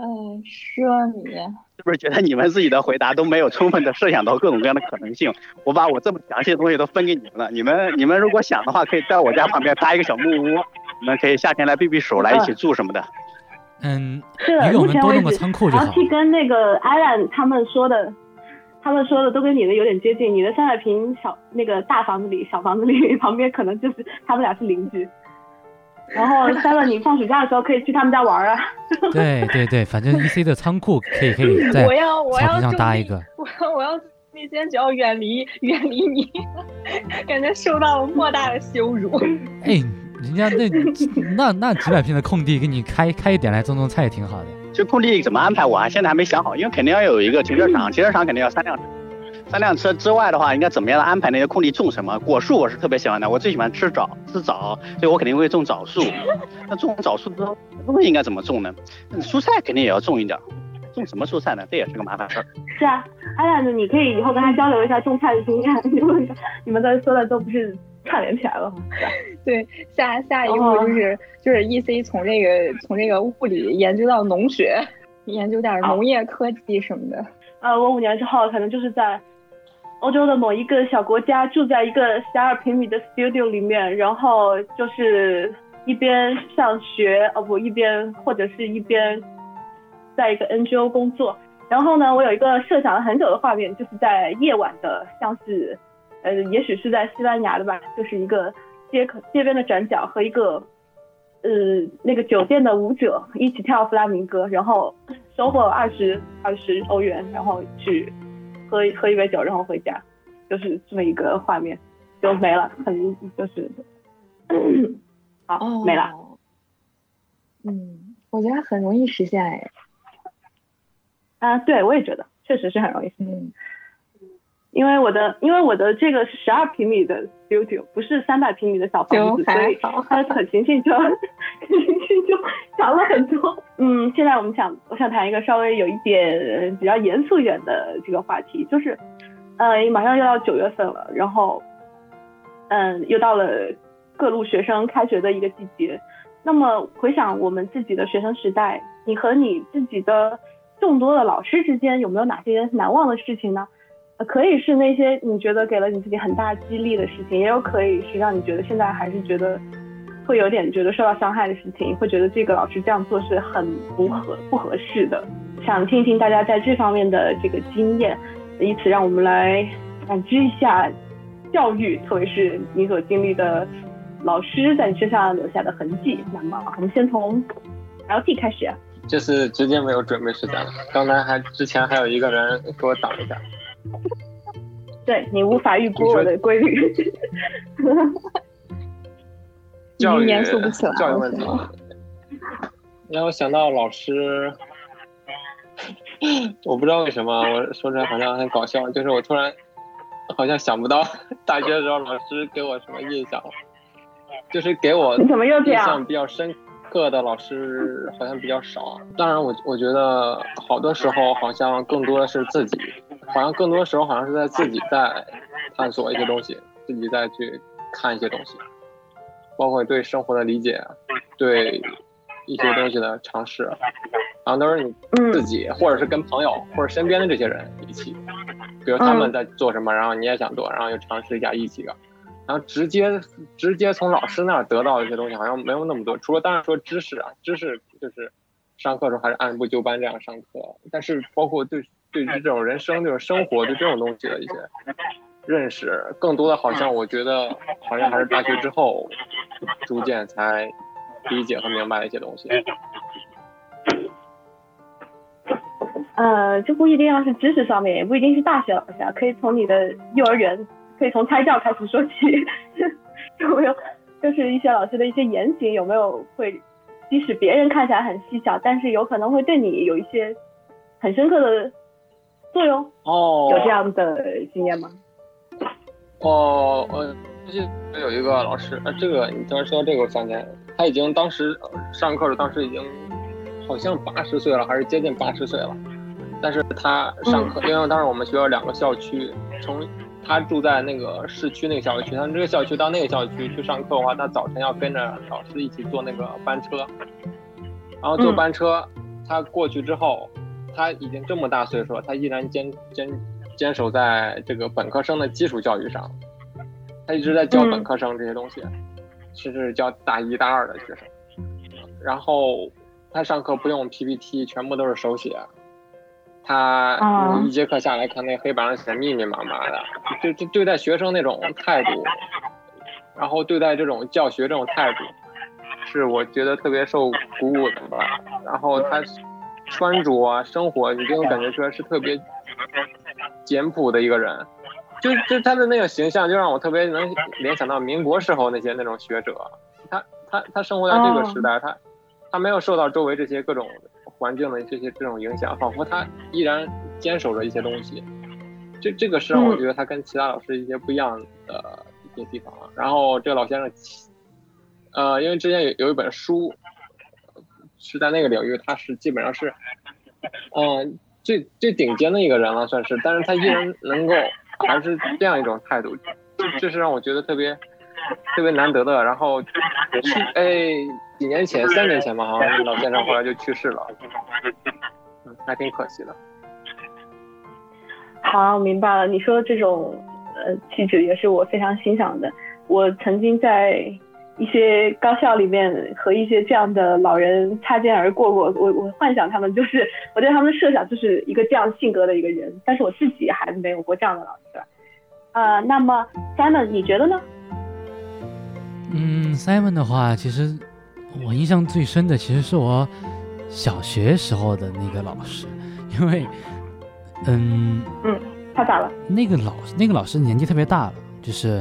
[SPEAKER 4] 嗯，说你，
[SPEAKER 3] 是不是觉得你们自己的回答都没有充分的设想到各种各样的可能性？我把我这么详细的东西都分给你们了，你们你们如果想的话，可以在我家旁边搭一个小木屋，你们可以夏天来避避暑，来一起住什么的。
[SPEAKER 6] 嗯，
[SPEAKER 2] 是的，目前为止，然后跟那个艾兰他们说的，他们说的都跟你的有点接近。你的三百平小那个大房子里，小房子里 旁边可能就是他们俩是邻居。然后三了，你放暑假的时候可以去他们家玩啊。
[SPEAKER 6] 对对对，反正 E C 的仓库可以可以 在草坪上搭一个。
[SPEAKER 4] 我要我要那间只要远离远离你，感觉受到了莫大的羞辱。
[SPEAKER 6] 哎。人家那那那几百平的空地，给你开开一点来种种菜也挺好的。
[SPEAKER 3] 就空地怎么安排，我啊现在还没想好，因为肯定要有一个停车场，停车场肯定要三辆车。三辆车之外的话，应该怎么样的安排那些空地种什么？果树我是特别喜欢的，我最喜欢吃枣，吃枣，所以我肯定会种枣树。那种枣树之后，东西应该怎么种呢？蔬菜肯定也要种一点，种什么蔬菜呢？这也是个麻烦事儿。
[SPEAKER 2] 是啊，艾兰子，你可以以后跟他交流一下种菜的经验，因为你们在说的都不是。串联起来了，
[SPEAKER 4] 对，下下一步就是就是 E C 从这个从这个物理研究到农学，研究点农业科技什么的。
[SPEAKER 2] 呃，我五年之后可能就是在欧洲的某一个小国家，住在一个十二平米的 studio 里面，然后就是一边上学，哦不，一边或者是一边在一个 NGO 工作。然后呢，我有一个设想了很久的画面，就是在夜晚的，像是。呃，也许是在西班牙的吧，就是一个街口街边的转角和一个呃那个酒店的舞者一起跳弗拉明戈，然后收获二十二十欧元，然后去喝喝一杯酒，然后回家，就是这么一个画面，就没了，很就是好没了。
[SPEAKER 4] 嗯，我觉得很容易实现哎。
[SPEAKER 2] 啊，对，我也觉得确实是很容易实现。因为我的，因为我的这个是十二平米的 studio，不是三百平米的小房子，所以它的可行性就 可行性就强了很多。嗯，现在我们想，我想谈一个稍微有一点比较严肃一点的这个话题，就是，呃，马上又到九月份了，然后，嗯，又到了各路学生开学的一个季节。那么回想我们自己的学生时代，你和你自己的众多的老师之间有没有哪些难忘的事情呢？可以是那些你觉得给了你自己很大激励的事情，也有可以是让你觉得现在还是觉得会有点觉得受到伤害的事情，会觉得这个老师这样做是很不合不合适的。想听听大家在这方面的这个经验，以此让我们来感知一下教育，特别是你所经历的老师在你身上留下的痕迹。那么我们先从 L T 开始，
[SPEAKER 7] 就是直接没有准备时间了。刚才还之前还有一个人给我挡一下。
[SPEAKER 2] 对你无法预估我的规律，
[SPEAKER 7] 教育
[SPEAKER 4] 严肃不起来，
[SPEAKER 7] 教育问题。让我想到老师，我不知道为什么我说出来好像很搞笑，就是我突然好像想不到大学的时候老师给我什么印象，就是给我
[SPEAKER 2] 怎么又
[SPEAKER 7] 印象比较深。刻的老师好像比较少，当然我我觉得好多时候好像更多的是自己，好像更多时候好像是在自己在探索一些东西，自己在去看一些东西，包括对生活的理解，对一些东西的尝试，然后都是你自己，或者是跟朋友或者身边的这些人一起，比如他们在做什么，然后你也想做，然后又尝试一下一起的。然后直接直接从老师那儿得到的一些东西好像没有那么多，除了当然说知识啊，知识就是上课的时候还是按部就班这样上课，但是包括对对于这种人生、这种生活对这种东西的一些认识，更多的好像我觉得好像还是大学之后逐渐才理解和明白的一些东西。
[SPEAKER 2] 呃，就不一定要是知识上面，也不一定是大学老师啊，可以从你的幼儿园。可以从胎教开始说起，有没有？就是一些老师的一些言行，有没有会，即使别人看起来很细小，但是有可能会对你有一些很深刻的作用？
[SPEAKER 7] 哦，
[SPEAKER 2] 有这样的经验吗？
[SPEAKER 7] 哦，我最近有一个老师，呃，这个你突然说到这个，我想起来，他已经当时上课的当时已经好像八十岁了，还是接近八十岁了，但是他上课，因为当时我们学校两个校区，从他住在那个市区那个校区，他这个校区到那个校区去上课的话，他早晨要跟着老师一起坐那个班车，然后坐班车，他过去之后，他已经这么大岁数了，他依然坚坚坚守在这个本科生的基础教育上，他一直在教本科生这些东西，甚至教大一大二的学生。然后他上课不用 PPT，全部都是手写。他一节课下来看那黑板上写密密麻麻的，就就对待学生那种态度，然后对待这种教学这种态度，是我觉得特别受鼓舞的吧。然后他穿着啊，生活，你就感觉出来是特别简朴的一个人，就就他的那个形象，就让我特别能联想到民国时候那些那种学者。他他他生活在这个时代，他他没有受到周围这些各种。环境的这些这种影响，仿佛他依然坚守着一些东西，这这个是让我觉得他跟其他老师一些不一样的一些地方。然后这个老先生，呃，因为之前有有一本书是在那个领域，他是基本上是，嗯，最最顶尖的一个人了，算是，但是他依然能够还是这样一种态度，这是让我觉得特别特别难得的。然后，去哎。几年前，三年前吧，好像老先生后来就去世了，嗯，还挺可惜的。
[SPEAKER 2] 好，明白了。你说的这种呃气质也是我非常欣赏的。我曾经在一些高校里面和一些这样的老人擦肩而过过，我我幻想他们就是，我对他们的设想就是一个这样性格的一个人，但是我自己还没有过这样的老师。呃，那么 Simon 你觉得呢？
[SPEAKER 6] 嗯，Simon 的话，其实。我印象最深的其实是我小学时候的那个老师，因为，
[SPEAKER 2] 嗯嗯，他咋了？
[SPEAKER 6] 那个老那个老师年纪特别大了，就是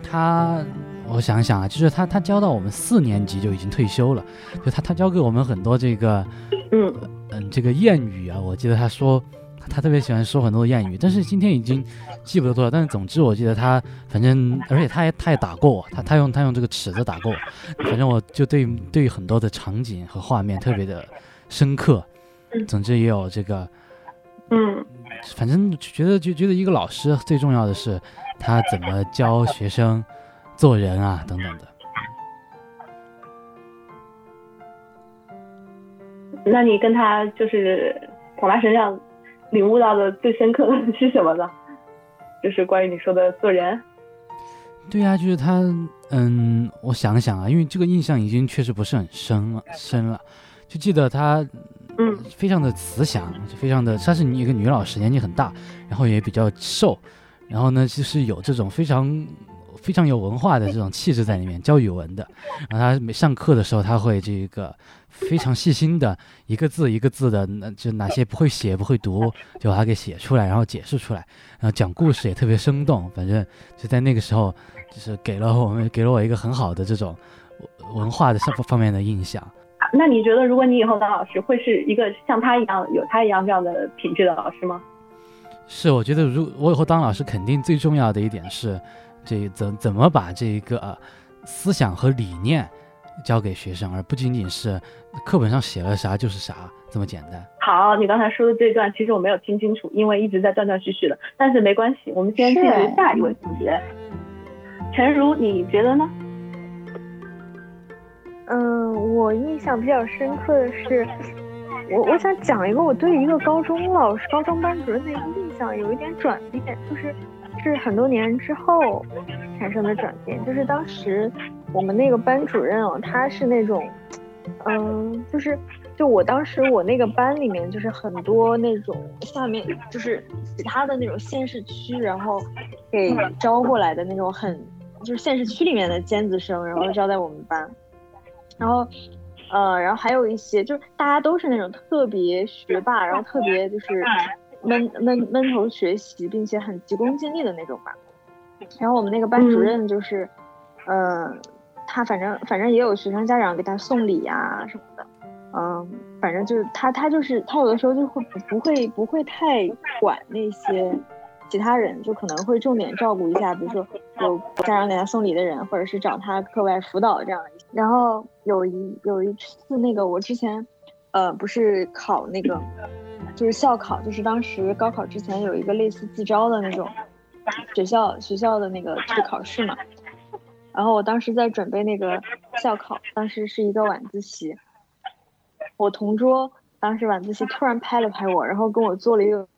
[SPEAKER 6] 他，我想想啊，就是他他教到我们四年级就已经退休了，就他他教给我们很多这个，
[SPEAKER 2] 嗯
[SPEAKER 6] 嗯，这个谚语啊，我记得他说。他特别喜欢说很多谚语，但是今天已经记不得多少。但是总之，我记得他，反正而且他也他也打过我，他他用他用这个尺子打过我。反正我就对对很多的场景和画面特别的深刻。总之也有这个，
[SPEAKER 2] 嗯，
[SPEAKER 6] 反正觉得就觉得一个老师最重要的是他怎么教学生做人啊等等的。
[SPEAKER 2] 那你跟他就是从他身上。领悟到的最深刻的是什么呢？就是关于你说的做人。
[SPEAKER 6] 对呀，就是他，嗯，我想想啊，因为这个印象已经确实不是很深了，深了，就记得他，
[SPEAKER 2] 嗯，
[SPEAKER 6] 非常的慈祥，就非常的，她是一个女老师，年纪很大，然后也比较瘦，然后呢，就是有这种非常非常有文化的这种气质在里面，教语文的，然后他每上课的时候，他会这个。非常细心的一个字一个字的，那就哪些不会写不会读，就把它给写出来，然后解释出来，然后讲故事也特别生动。反正就在那个时候，就是给了我们给了我一个很好的这种文化的上方面的印象。
[SPEAKER 2] 那你觉得，如果你以后当老师，会是一个像他一样有他一样这样的品质的老师吗？
[SPEAKER 6] 是，我觉得如我以后当老师，肯定最重要的一点是，这怎怎么把这个思想和理念。教给学生，而不仅仅是课本上写了啥就是啥这么简单。
[SPEAKER 2] 好，你刚才说的这段其实我没有听清楚，因为一直在断断续续的。但是没关系，我们先进入下一位同学。陈如，你觉得呢？
[SPEAKER 5] 嗯，我印象比较深刻的是，我我想讲一个我对一个高中老师、高中班主任的一个印象有一点转变，就是是很多年之后产生的转变，就是当时。我们那个班主任哦，他是那种，嗯，就是，就我当时我那个班里面就是很多那种下面就是其他的那种县市区，然后给招过来的那种很就是县市区里面的尖子生，然后招在我们班，然后，呃，然后还有一些就是大家都是那种特别学霸，然后特别就是闷闷闷头学习，并且很急功近利的那种吧。然后我们那个班主任就是，嗯。他反正反正也有学生家长给他送礼呀什么的，嗯，反正就是他他就是他有的时候就会不会不会太管那些其他人，就可能会重点照顾一下，比如说有家长给他送礼的人，或者是找他课外辅导这样的。然后有一有一次那个我之前，呃，不是考那个就是校考，就是当时高考之前有一个类似自招的那种学校学校的那个去考试嘛。然后我当时在准备那个校考，当时是一个晚自习，我同桌，当时晚自习突然拍了拍我，然后跟我做了一个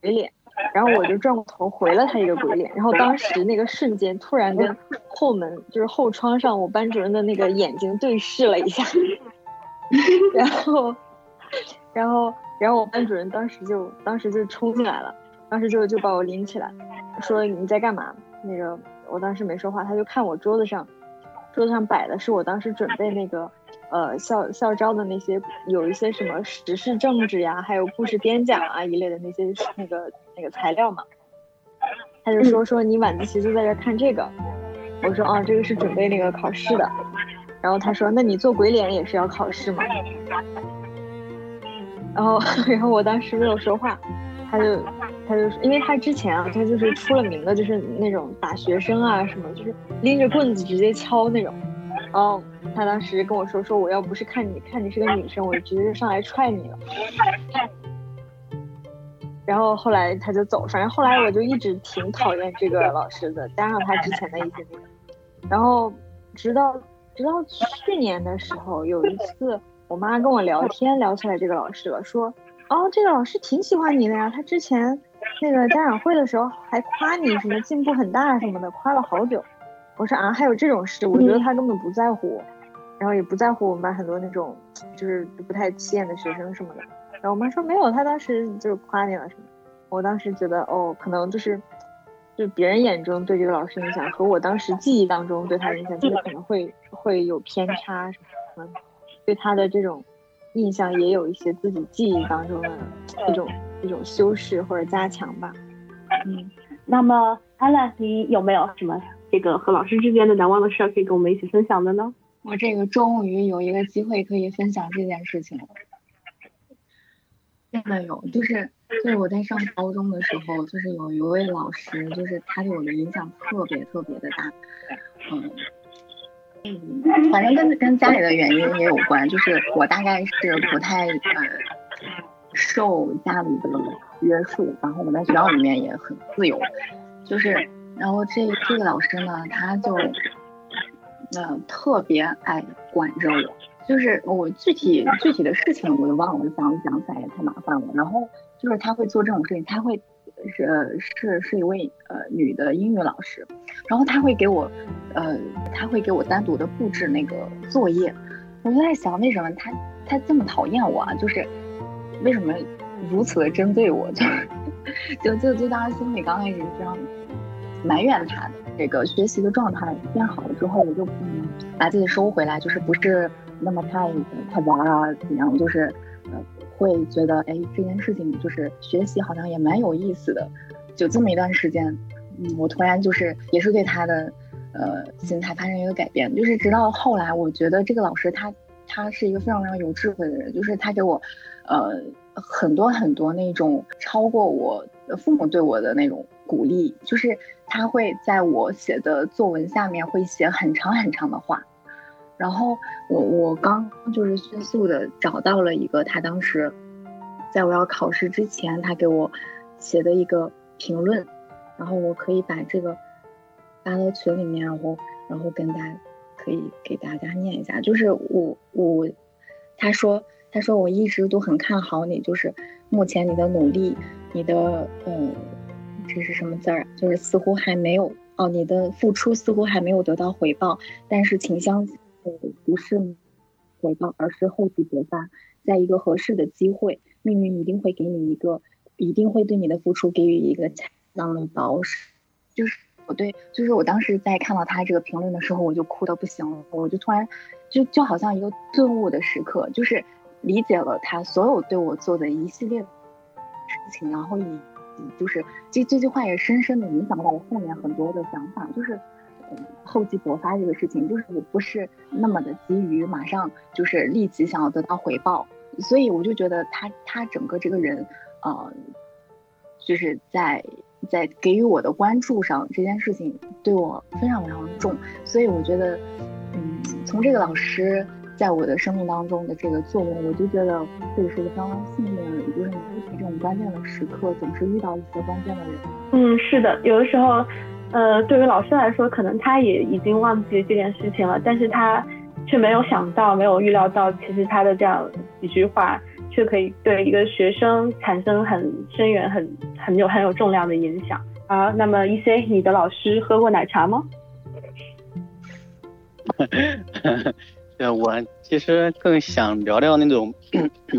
[SPEAKER 5] 鬼脸，然后我就转过头回了他一个鬼脸，然后当时那个瞬间突然跟后门就是后窗上我班主任的那个眼睛对视了一下，然后，然后，然后我班主任当时就当时就冲进来了，当时就就把我拎起来，说你在干嘛？那个我当时没说话，他就看我桌子上，桌子上摆的是我当时准备那个。呃，校校招的那些有一些什么时事政治呀，还有故事编讲啊一类的那些那个那个材料嘛，他就说说你晚自习就在这看这个，我说啊，这个是准备那个考试的，然后他说那你做鬼脸也是要考试吗？然后 然后我当时没有说话，他就他就因为他之前啊，他就是出了名的，就是那种打学生啊什么，就是拎着棍子直接敲那种，然后。他当时跟我说：“说我要不是看你看你是个女生，我直接就上来踹你了。”然后后来他就走，反正后来我就一直挺讨厌这个老师的，加上他之前的一些那个。然后直到直到去年的时候，有一次我妈跟我聊天聊起来这个老师了，说：“哦，这个老师挺喜欢你的呀，他之前那个家长会的时候还夸你什么进步很大什么的，夸了好久。”我说：“啊，还有这种事？我觉得他根本不在乎。”然后也不在乎我们班很多那种，就是不太起眼的学生什么的。然后我妈说没有，他当时就是夸你了什么。我当时觉得哦，可能就是，就别人眼中对这个老师印象和我当时记忆当中对他的印象，就是可能会会有偏差什么。对他的这种印象也有一些自己记忆当中的一种一种修饰或者加强吧。
[SPEAKER 2] 嗯，那么安娜，你有没有什么这个和老师之间的难忘的事儿可以跟我们一起分享的呢？
[SPEAKER 4] 我这个终于有一个机会可以分享这件事情了，真的有，就是就是我在上高中的时候，就是有一位老师，就是他对我的影响特别特别的大，嗯嗯，反正跟跟家里的原因也有关，就是我大概是不太呃受家里的约束，然后我在学校里面也很自由，就是然后这这个老师呢，他就。嗯，特别爱管着我，就是我具体具体的事情我就忘了，想想起来也太麻烦了。然后就是他会做这种事情，他会是是是一位呃女的英语老师，然后他会给我呃他会给我单独的布置那个作业，我就在想为什么他他这么讨厌我啊？就是为什么如此的针对我？就就就就当时心里刚开始这样埋怨他的。这个学习的状态变好了之后，我就嗯把自己收回来，就是不是那么太太玩啊怎样，就是呃会觉得哎这件事情就是学习好像也蛮有意思的，就这么一段时间，嗯我突然就是也是对他的呃心态发生一个改变，就是直到后来我觉得这个老师他他是一个非常非常有智慧的人，就是他给我呃很多很多那种超过我父母对我的那种鼓励，就是。他会在我写的作文下面会写很长很长的话，然后我我刚就是迅速的找到了一个他当时在我要考试之前他给我写的一个评论，然后我可以把这个发到群里面，然后然后跟大家可以给大家念一下，就是我我他说他说我一直都很看好你，就是目前你的努力，你的嗯。这是什么字儿？就是似乎还没有哦，你的付出似乎还没有得到回报，但是请相信，不是回报，而是厚积薄发，在一个合适的机会，命运一定会给你一个，一定会对你的付出给予一个恰当的保释。就是我对，就是我当时在看到他这个评论的时候，我就哭的不行了，我就突然就就好像一个顿悟的时刻，就是理解了他所有对我做的一系列事情，然后以。就是这这句话也深深的影响到我后面很多的想法，就是厚积薄发这个事情，就是我不是那么的急于马上就是立即想要得到回报，所以我就觉得他他整个这个人，呃，就是在在给予我的关注上这件事情对我非常非常重，所以我觉得，嗯，从这个老师。在我的生命当中的这个作用，我就觉得自己是一个非常幸运的人，就是你在这种关键的时刻，总是遇到一些关键的人。
[SPEAKER 2] 嗯，是的，有的时候，呃，对于老师来说，可能他也已经忘记这件事情了，但是他却没有想到，没有预料到，其实他的这样几句话却可以对一个学生产生很深远、很很有很有重量的影响。好，那么 E C，你的老师喝过奶茶吗？
[SPEAKER 3] 对，我其实更想聊聊那种，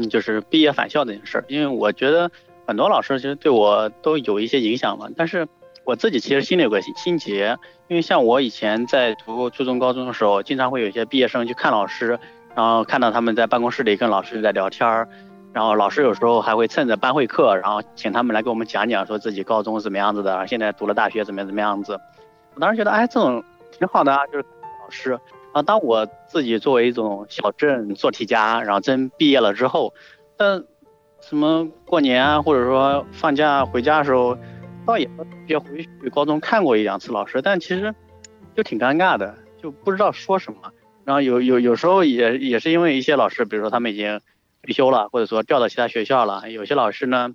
[SPEAKER 3] 就是毕业返校这件事儿，因为我觉得很多老师其实对我都有一些影响嘛。但是我自己其实心里有个心结，因为像我以前在读初中、高中的时候，经常会有一些毕业生去看老师，然后看到他们在办公室里跟老师在聊天儿，然后老师有时候还会趁着班会课，然后请他们来给我们讲讲，说自己高中怎么样子的，现在读了大学怎么样怎么样子。我当时觉得，哎，这种挺好的啊，就是老师。啊，当我自己作为一种小镇做题家，然后真毕业了之后，但什么过年啊，或者说放假回家的时候，倒也也回去高中看过一两次老师，但其实就挺尴尬的，就不知道说什么。然后有有有时候也也是因为一些老师，比如说他们已经退休了，或者说调到其他学校了，有些老师呢，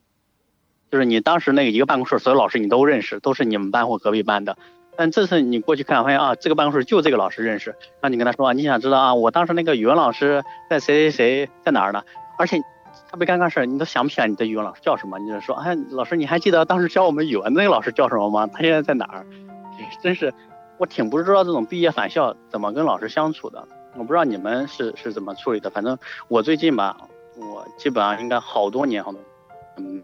[SPEAKER 3] 就是你当时那个一个办公室所有老师你都认识，都是你们班或隔壁班的。但这次你过去看，发现啊，这个办公室就这个老师认识。那你跟他说，你想知道啊，我当时那个语文老师在谁谁谁在哪儿呢？而且特别尴尬事儿，你都想不起来你的语文老师叫什么。你就说，哎，老师，你还记得当时教我们语文那个老师叫什么吗？他现在在哪儿？真是，我挺不知道这种毕业返校怎么跟老师相处的。我不知道你们是是怎么处理的。反正我最近吧，我基本上应该好多年好多，嗯，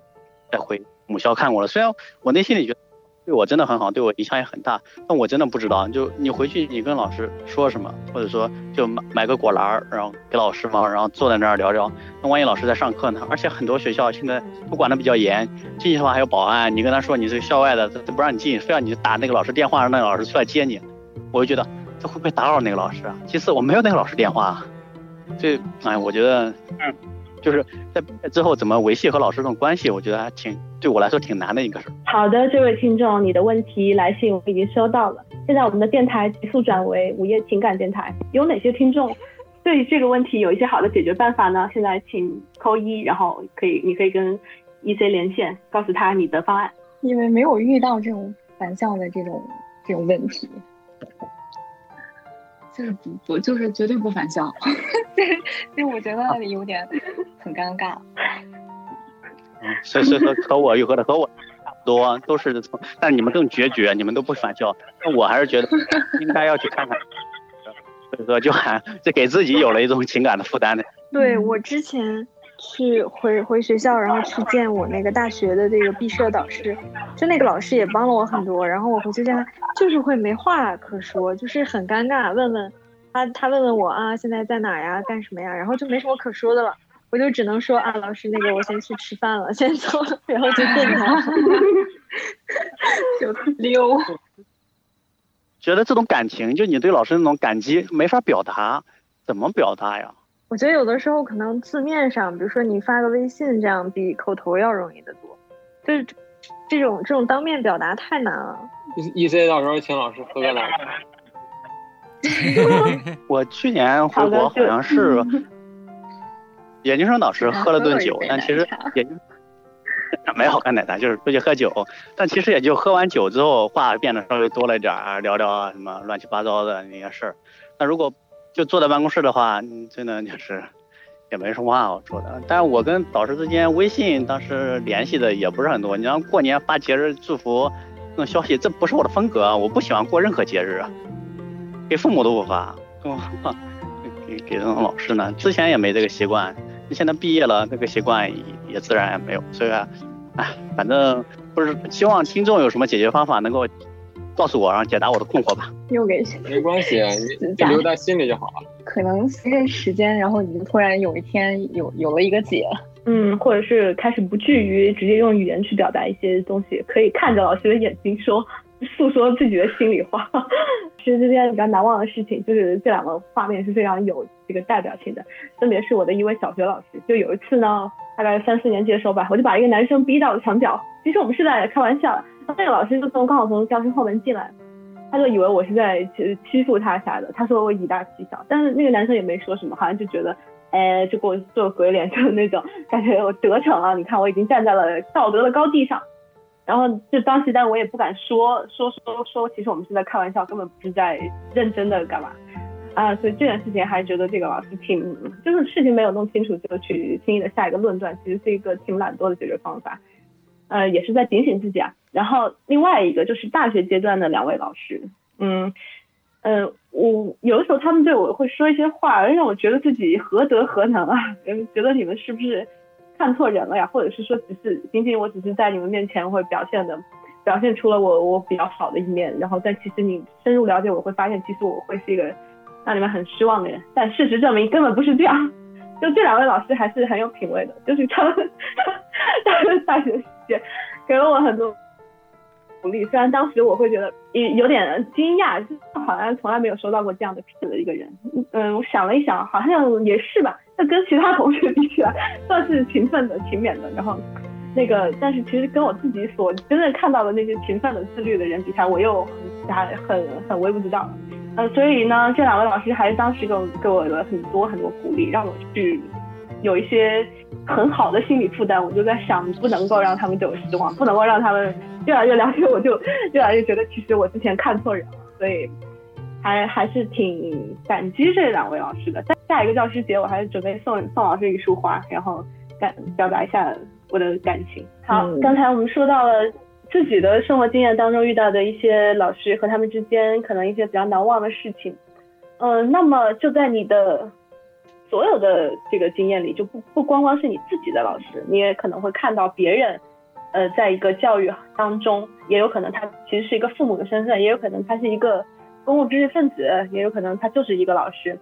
[SPEAKER 3] 在回母校看过了。虽然我内心里觉得。对我真的很好，对我影响也很大。但我真的不知道，就你回去，你跟老师说什么，或者说就买买个果篮儿，然后给老师嘛，然后坐在那儿聊聊。那万一老师在上课呢？而且很多学校现在都管的比较严，进去的话还有保安。你跟他说你是校外的，他他不让你进，非要你打那个老师电话，让那个老师出来接你。我就觉得这会不会打扰那个老师啊？其次我没有那个老师电话，这哎，我觉得嗯。就是在之后怎么维系和老师这种关系，我觉得还挺对我来说挺难的一个事儿。
[SPEAKER 2] 好的，这位听众，你的问题来信我已经收到了。现在我们的电台急速转为午夜情感电台，有哪些听众对这个问题有一些好的解决办法呢？现在请扣一，然后可以你可以跟 E C 连线，告诉他你的方案。
[SPEAKER 4] 因为没有遇到这种反向的这种这种问题。就是不不就是绝对不返校，因为我觉得有点很尴尬。
[SPEAKER 3] 嗯，所以说和我有和的和我差不多，都是从，但你们更决绝，你们都不返校，那我还是觉得应该要去看看。所以说就还就给自己有了一种情感的负担的。
[SPEAKER 5] 对我之前。去回回学校，然后去见我那个大学的这个毕设导师，就那个老师也帮了我很多。然后我回去见他，就是会没话可说，就是很尴尬。问问他，他问问我啊，现在在哪呀，干什么呀？然后就没什么可说的了，我就只能说啊，老师，那个我先去吃饭了，先走，然后就变他，就溜。
[SPEAKER 3] 觉得这种感情，就你对老师那种感激，没法表达，怎么表达呀？
[SPEAKER 5] 我觉得有的时候可能字面上，比如说你发个微信，这样比口头要容易得多。就是这种这种当面表达太难了。
[SPEAKER 7] E C 到时候请老师喝个奶茶。
[SPEAKER 3] 我去年回国好像是研究生导师喝了顿酒，但其实也没有喝奶茶，就是出去喝酒。但其实也就喝完酒之后，话变得稍微多了一点儿，聊聊什么乱七八糟的那些事儿。那如果就坐在办公室的话，真的就是也没什么话好说的。但是我跟导师之间微信当时联系的也不是很多。你像过年发节日祝福那种消息，这不是我的风格，我不喜欢过任何节日，给父母都不发，给给这种老师呢。之前也没这个习惯，现在毕业了，这个习惯也自然也没有。所以，哎，反正不是希望听众有什么解决方法能够。告诉我，然后解答我的困惑吧。
[SPEAKER 4] 又给
[SPEAKER 7] 没关系，你留在心里就好了。
[SPEAKER 4] 可能随着时间，然后你就突然有一天有有了一个解，
[SPEAKER 2] 嗯，或者是开始不至于直接用语言去表达一些东西，可以看着老师的眼睛说，诉说自己的心里话。其实这件比较难忘的事情，就是这两个画面是非常有这个代表性的，分别是我的一位小学老师。就有一次呢，大概三四年级的时候吧，我就把一个男生逼到了墙角。其实我们是在开玩笑。那个老师就从刚好从教室后门进来，他就以为我是在欺负他啥的。他说我以大欺小，但是那个男生也没说什么，好像就觉得，哎，就给我做鬼脸，就那种感觉我得逞了。你看我已经站在了道德的高地上。然后就当时，但我也不敢说说说说，其实我们是在开玩笑，根本不是在认真的干嘛。啊，所以这件事情还觉得这个老师挺，就是事情没有弄清楚就去轻易的下一个论断，其实是一个挺懒惰的解决方法。呃，也是在警醒自己啊。然后另外一个就是大学阶段的两位老师，嗯嗯，我有的时候他们对我会说一些话，让我觉得自己何德何能啊？觉得你们是不是看错人了呀？或者是说只是仅仅我只是在你们面前会表现的，表现出了我我比较好的一面，然后但其实你深入了解我会发现，其实我会是一个让你们很失望的人。但事实证明根本不是这样。就这两位老师还是很有品位的，就是他们 他们大学时间给了我很多鼓励，虽然当时我会觉得有有点惊讶，就好像从来没有收到过这样的评的一个人。嗯，我想了一想，好像也是吧。那跟其他同学比起来，算是勤奋的、勤勉的。然后那个，但是其实跟我自己所真正看到的那些勤奋的、自律的人比起来，我又还很很微不足道。呃，所以呢，这两位老师还是当时给我给我了很多很多鼓励，让我去有一些很好的心理负担。我就在想，不能够让他们对我失望，不能够让他们越来越了解我，就越来越觉得其实我之前看错人了。所以还还是挺感激这两位老师的。下下一个教师节，我还是准备送送老师一束花，然后感表达一下我的感情。好，刚才我们说到了。自己的生活经验当中遇到的一些老师和他们之间可能一些比较难忘的事情，嗯，那么就在你的所有的这个经验里，就不不光光是你自己的老师，你也可能会看到别人，呃，在一个教育当中，也有可能他其实是一个父母的身份，也有可能他是一个公共知识分子，也有可能他就是一个老师，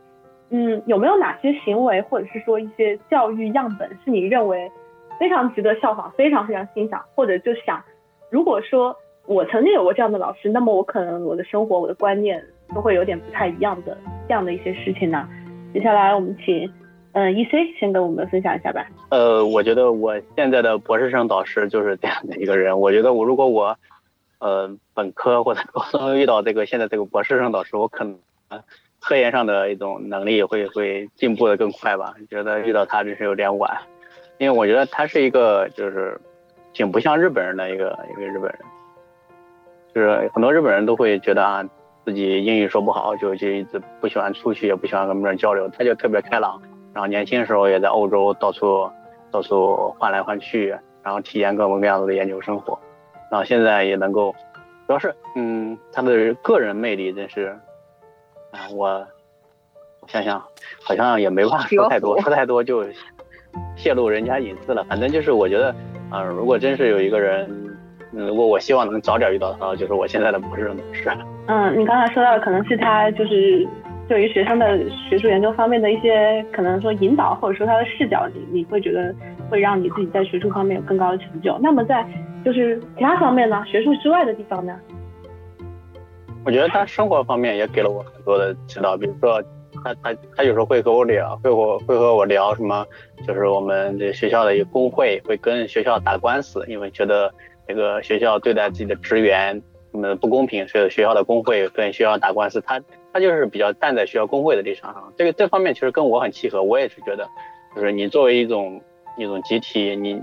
[SPEAKER 2] 嗯，有没有哪些行为或者是说一些教育样本是你认为非常值得效仿，非常非常欣赏，或者就想。如果说我曾经有过这样的老师，那么我可能我的生活、我的观念都会有点不太一样的这样的一些事情呢。接下来我们请嗯 E C 先跟我们分享一下吧。
[SPEAKER 3] 呃，我觉得我现在的博士生导师就是这样的一个人。我觉得我如果我呃本科或者高中遇到这个现在这个博士生导师，我可能科研上的一种能力会会进步的更快吧。觉得遇到他真是有点晚，因为我觉得他是一个就是。挺不像日本人的一个一个日本人，就是很多日本人都会觉得啊，自己英语说不好，就就一直不喜欢出去，也不喜欢跟别人交流。他就特别开朗，然后年轻的时候也在欧洲到处到处换来换去，然后体验各种各样的研究生活，然后现在也能够，主要是嗯，他的个人魅力真是啊，我我想想，好像也没办法说太多，说太多就泄露人家隐私了。反正就是我觉得。啊，如果真是有一个人，如果我希望能早点遇到他，就是我现在的博士生导师。
[SPEAKER 2] 嗯，你刚才说到的可能是他就是对于学生的学术研究方面的一些可能说引导，或者说他的视角，你你会觉得会让你自己在学术方面有更高的成就。那么在就是其他方面呢，学术之外的地方呢？
[SPEAKER 3] 我觉得他生活方面也给了我很多的指导，比如说。他他他有时候会和我聊，会和会和我聊什么，就是我们这学校的一个工会会跟学校打官司，因为觉得这个学校对待自己的职员什么不公平，所以学校的工会跟学校打官司。他他就是比较站在学校工会的立场上，这个这方面其实跟我很契合。我也是觉得，就是你作为一种一种集体，你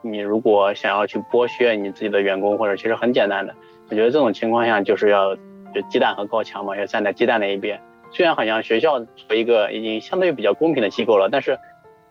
[SPEAKER 3] 你如果想要去剥削你自己的员工，或者其实很简单的，我觉得这种情况下就是要就鸡蛋和高墙嘛，要站在鸡蛋那一边。虽然好像学校作为一个已经相对比较公平的机构了，但是，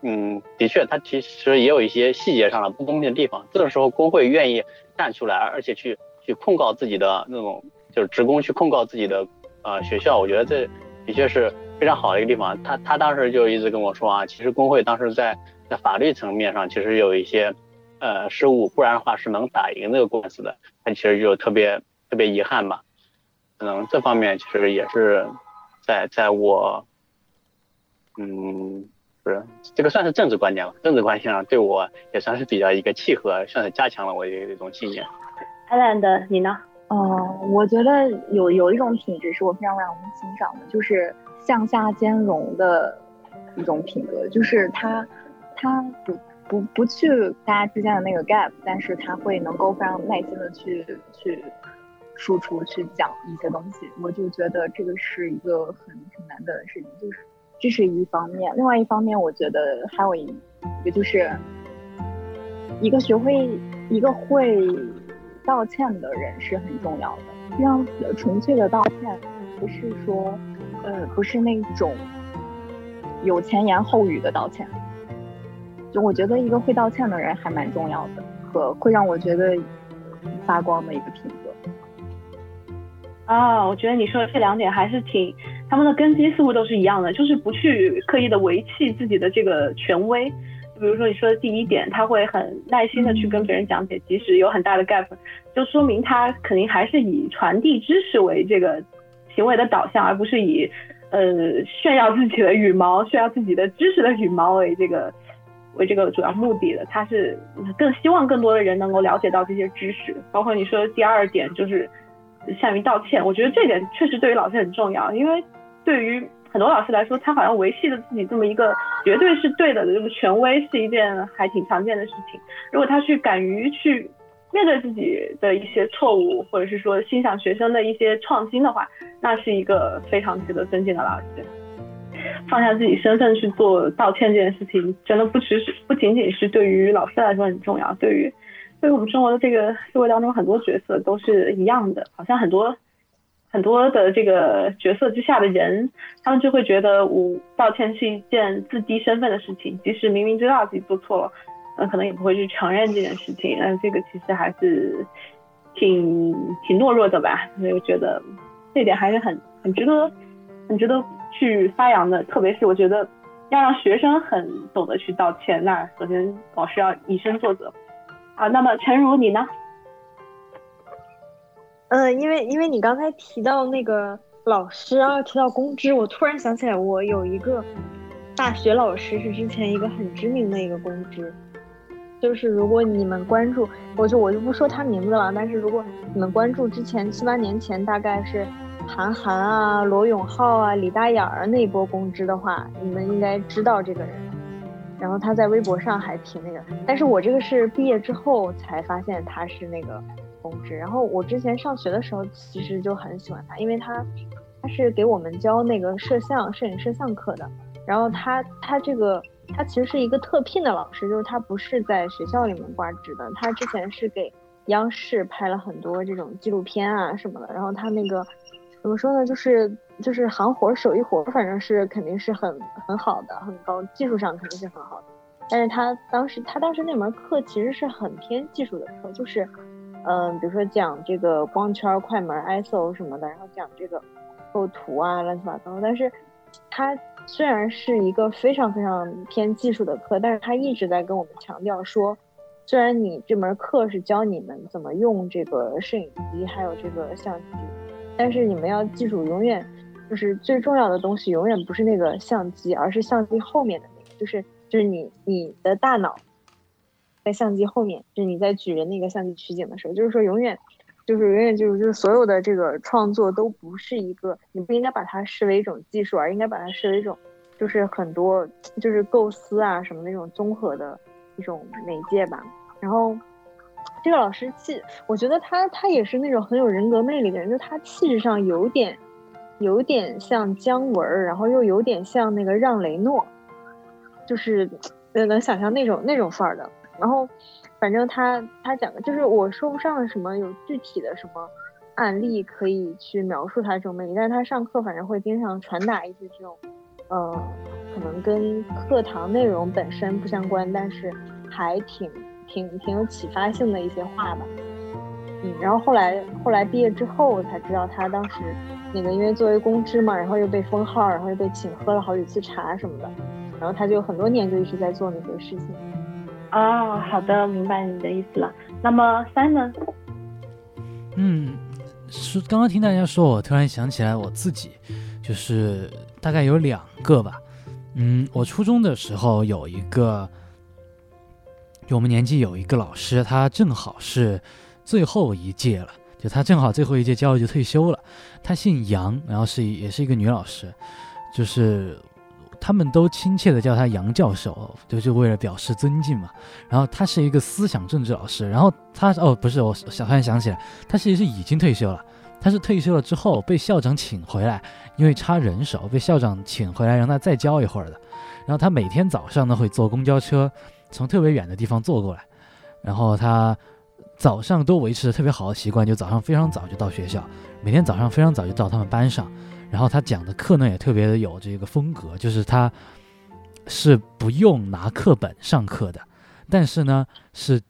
[SPEAKER 3] 嗯，的确，它其实也有一些细节上的不公平的地方。这个时候，工会愿意站出来，而且去去控告自己的那种，就是职工去控告自己的呃学校，我觉得这的确是非常好的一个地方。他他当时就一直跟我说啊，其实工会当时在在法律层面上其实有一些呃失误，不然的话是能打赢这个官司的。他其实就特别特别遗憾吧，可能这方面其实也是。在在我，嗯，不是这个算是政治观念了，政治观念上对我也算是比较一个契合，算是加强了我的一种信念。
[SPEAKER 2] 艾兰的你呢？
[SPEAKER 5] 嗯，我觉得有有一种品质是我非常非常欣赏的，就是向下兼容的一种品格，就是他他不不不去大家之间的那个 gap，但是他会能够非常耐心的去去。输出去讲一些东西，我就觉得这个是一个很很难的事情，就是这是一方面。另外一方面，我觉得还有一个就是，一个学会一个会道歉的人是很重要的。非常纯粹的道歉，不是说，呃，不是那种有前言后语的道歉。就我觉得一个会道歉的人还蛮重要的，和会让我觉得发光的一个品格。
[SPEAKER 2] 啊，我觉得你说的这两点还是挺，他们的根基似乎都是一样的，就是不去刻意的维系自己的这个权威。比如说你说的第一点，他会很耐心的去跟别人讲解，即使有很大的 gap，就说明他肯定还是以传递知识为这个行为的导向，而不是以呃炫耀自己的羽毛、炫耀自己的知识的羽毛为这个为这个主要目的的。他是更希望更多的人能够了解到这些知识。包括你说的第二点，就是善于道歉，我觉得这点确实对于老师很重要，因为对于。很多老师来说，他好像维系着自己这么一个绝对是对的的这个权威，是一件还挺常见的事情。如果他去敢于去面对自己的一些错误，或者是说欣赏学生的一些创新的话，那是一个非常值得尊敬的老师。放下自己身份去做道歉这件事情，真的不只是不仅仅是对于老师来说很重要，对于对于我们生活的这个社会当中很多角色都是一样的。好像很多。很多的这个角色之下的人，他们就会觉得我道歉是一件自低身份的事情，即使明明知道自己做错了，那可能也不会去承认这件事情。那这个其实还是挺挺懦弱的吧？所以我觉得这点还是很很值得很值得去发扬的。特别是我觉得要让学生很懂得去道歉，那首先老师要以身作则。好，那么陈如你呢？
[SPEAKER 5] 嗯，因为因为你刚才提到那个老师啊，提到公知，我突然想起来，我有一个大学老师是之前一个很知名的一个公知，就是如果你们关注，我就我就不说他名字了，但是如果你们关注之前七八年前，大概是韩寒啊、罗永浩啊、李大眼儿那一波公知的话，你们应该知道这个人。然后他在微博上还挺那个，但是我这个是毕业之后才发现他是那个。公知，然后我之前上学的时候其实就很喜欢他，因为他他是给我们教那个摄像、摄影摄像课的。然后他他这个他其实是一个特聘的老师，就是他不是在学校里面挂职的。他之前是给央视拍了很多这种纪录片啊什么的。然后他那个怎么说呢，就是就是行活手艺活，反正是肯定是很很好的，很高，技术上肯定是很好的。但是他当时他当时那门课其实是很偏技术的课，就是。嗯，比如说讲这个光圈、快门、ISO 什么的，然后讲这个构图啊，乱七八糟。但是，它虽然是一个非常非常偏技术的课，但是他一直在跟我们强调说，虽然你这门课是教你们怎么用这个摄影机，还有这个相机，但是你们要记住，永远就是最重要的东西，永远不是那个相机，而是相机后面的那个，就是就是你你的大脑。在相机后面，就是你在举着那个相机取景的时候，就是说永远，就是永远就是就是所有的这个创作都不是一个，你不应该把它视为一种技术，而应该把它视为一种，就是很多就是构思啊什么那种综合的一种媒介吧。然后这个老师气，我觉得他他也是那种很有人格魅力的人，就他气质上有点有点像姜文，然后又有点像那个让雷诺，就是 能想象那种那种范儿的。然后，反正他他讲的，就是我说不上什么有具体的什么案例可以去描述他这种魅力，但是他上课反正会经常传达一些这种，呃，可能跟课堂内容本身不相关，但是还挺挺挺有启发性的一些话吧。嗯，然后后来后来毕业之后我才知道，他当时那个因为作为公知嘛，然后又被封号，然后又被请喝了好几次茶什么的，然后他就很多年就一直在做那些事情。
[SPEAKER 2] 啊，好的，明白你的意思了。那么三呢
[SPEAKER 6] 嗯，是刚刚听大家说，我突然想起来我自己，就是大概有两个吧。嗯，我初中的时候有一个，就我们年级有一个老师，他正好是最后一届了，就他正好最后一届教育就退休了。他姓杨，然后是也是一个女老师，就是。他们都亲切的叫他杨教授，就是为了表示尊敬嘛。然后他是一个思想政治老师。然后他哦，不是，我小突然想起来，他其实是已经退休了。他是退休了之后被校长请回来，因为差人手，被校长请回来让他再教一会儿的。然后他每天早上呢会坐公交车从特别远的地方坐过来，然后他早上都维持的特别好的习惯，就早上非常早就到学校，每天早上非常早就到他们班上。然后他讲的课呢也特别的有这个风格，就是他是不用拿课本上课的，但是呢是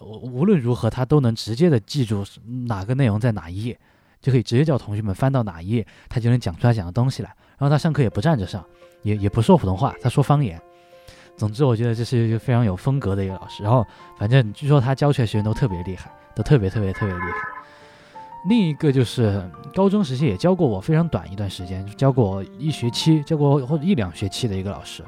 [SPEAKER 6] 无论如何他都能直接的记住哪个内容在哪一页，就可以直接叫同学们翻到哪一页，他就能讲出来讲的东西来。然后他上课也不站着上，也也不说普通话，他说方言。总之，我觉得这是一个非常有风格的一个老师。然后反正据说他教出来学生都特别厉害，都特别特别特别厉害。另一个就是高中时期也教过我非常短一段时间，教过我一学期，教过或者一两学期的一个老师，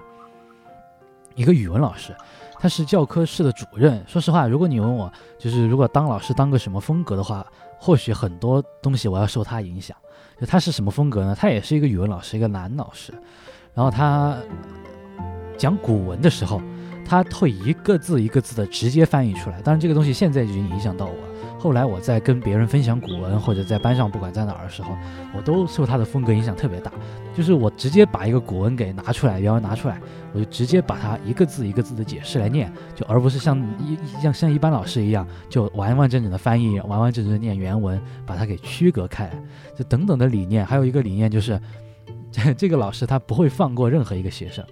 [SPEAKER 6] 一个语文老师，他是教科室的主任。说实话，如果你问我，就是如果当老师当个什么风格的话，或许很多东西我要受他影响。就他是什么风格呢？他也是一个语文老师，一个男老师。然后他讲古文的时候，他会一个字一个字的直接翻译出来。当然，这个东西现在已经影响到我了。后来我在跟别人分享古文，或者在班上不管在哪儿的时候，我都受他的风格影响特别大。就是我直接把一个古文给拿出来，原文拿出来，我就直接把它一个字一个字的解释来念，就而不是像一像像一般老师一样，就完完整整的翻译，完完整整的念原文，把它给区隔开来。就等等的理念，还有一个理念就是，这个老师他不会放过任何一个学生，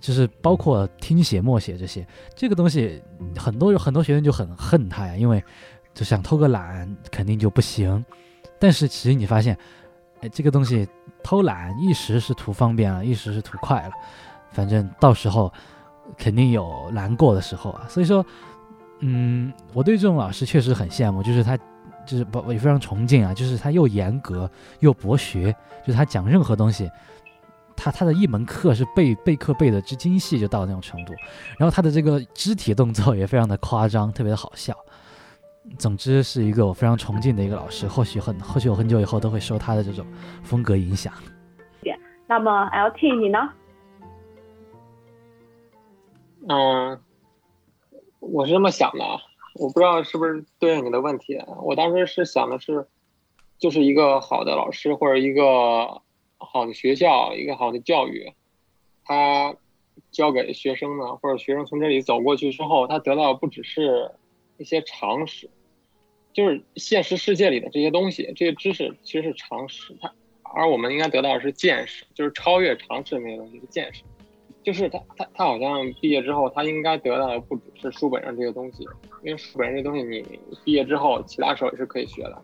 [SPEAKER 6] 就是包括听写默写这些，这个东西很多很多学生就很恨他呀，因为。就想偷个懒，肯定就不行。但是其实你发现，哎，这个东西偷懒一时是图方便了，一时是图快了，反正到时候肯定有难过的时候啊。所以说，嗯，我对这种老师确实很羡慕，就是他，就是不也非常崇敬啊，就是他又严格又博学，就是他讲任何东西，他他的一门课是背背课背的之精细，就到那种程度。然后他的这个肢体动作也非常的夸张，特别的好笑。总之是一个我非常崇敬的一个老师，或许很或许我很久以后都会受他的这种风格影响。
[SPEAKER 2] 那么 LT 你呢？
[SPEAKER 7] 嗯，我是这么想的，我不知道是不是对应你的问题。我当时是想的是，就是一个好的老师或者一个好的学校，一个好的教育，他教给学生呢，或者学生从这里走过去之后，他得到不只是一些常识。就是现实世界里的这些东西，这些知识其实是常识，它而我们应该得到的是见识，就是超越常识那些东西是见识。就是他他他好像毕业之后，他应该得到的不只是书本上这些东西，因为书本上这东西你毕业之后其他时候也是可以学的。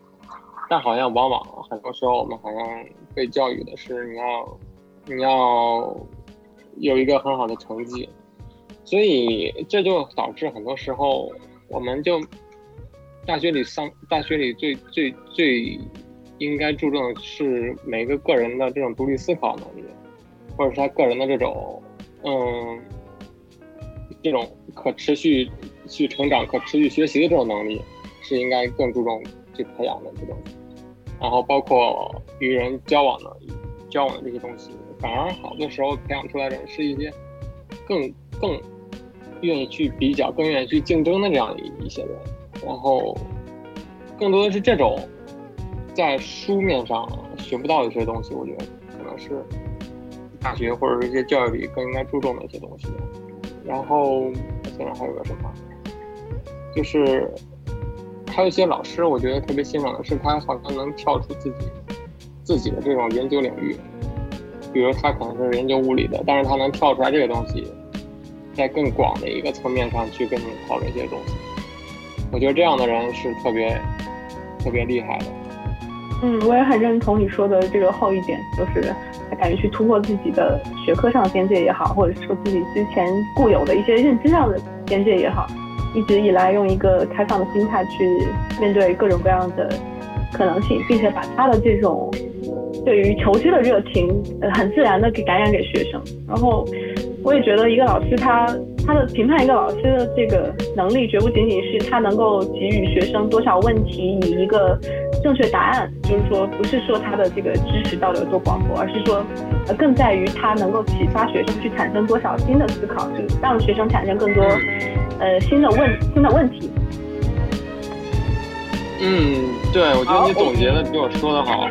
[SPEAKER 7] 但好像往往很多时候我们好像被教育的是你要你要有一个很好的成绩，所以这就导致很多时候我们就。大学里上大学里最最最应该注重的是每个个人的这种独立思考能力，或者是他个人的这种嗯这种可持续去成长、可持续学习的这种能力，是应该更注重去培养的这种。然后包括与人交往的交往的这些东西，反而好多时候培养出来的是一些更更愿意去比较、更愿意去竞争的这样一一些人。然后，更多的是这种在书面上学不到的一些东西，我觉得可能是大学或者是一些教育里更应该注重的一些东西。然后现在还有个什么，就是还有一些老师，我觉得特别欣赏的是他好像能跳出自己自己的这种研究领域，比如他可能是研究物理的，但是他能跳出来这个东西，在更广的一个层面上去跟你讨论一些东西。我觉得这样的人是特别特别厉害的。
[SPEAKER 2] 嗯，我也很认同你说的这个后一点，就是他敢于去突破自己的学科上的边界也好，或者说自己之前固有的一些认知上的边界也好，一直以来用一个开放的心态去面对各种各样的可能性，并且把他的这种对于求知的热情，呃，很自然的给感染给学生。然后，我也觉得一个老师他。他的评判一个老师的这个能力，绝不仅仅是他能够给予学生多少问题以一个正确答案，就是说，不是说他的这个知识到底有多广博，而是说，呃，更在于他能够启发学生去产生多少新的思考，就让学生产生更多，呃，新的问新的问题。
[SPEAKER 7] 嗯，对，我觉得你总结的比我说的好。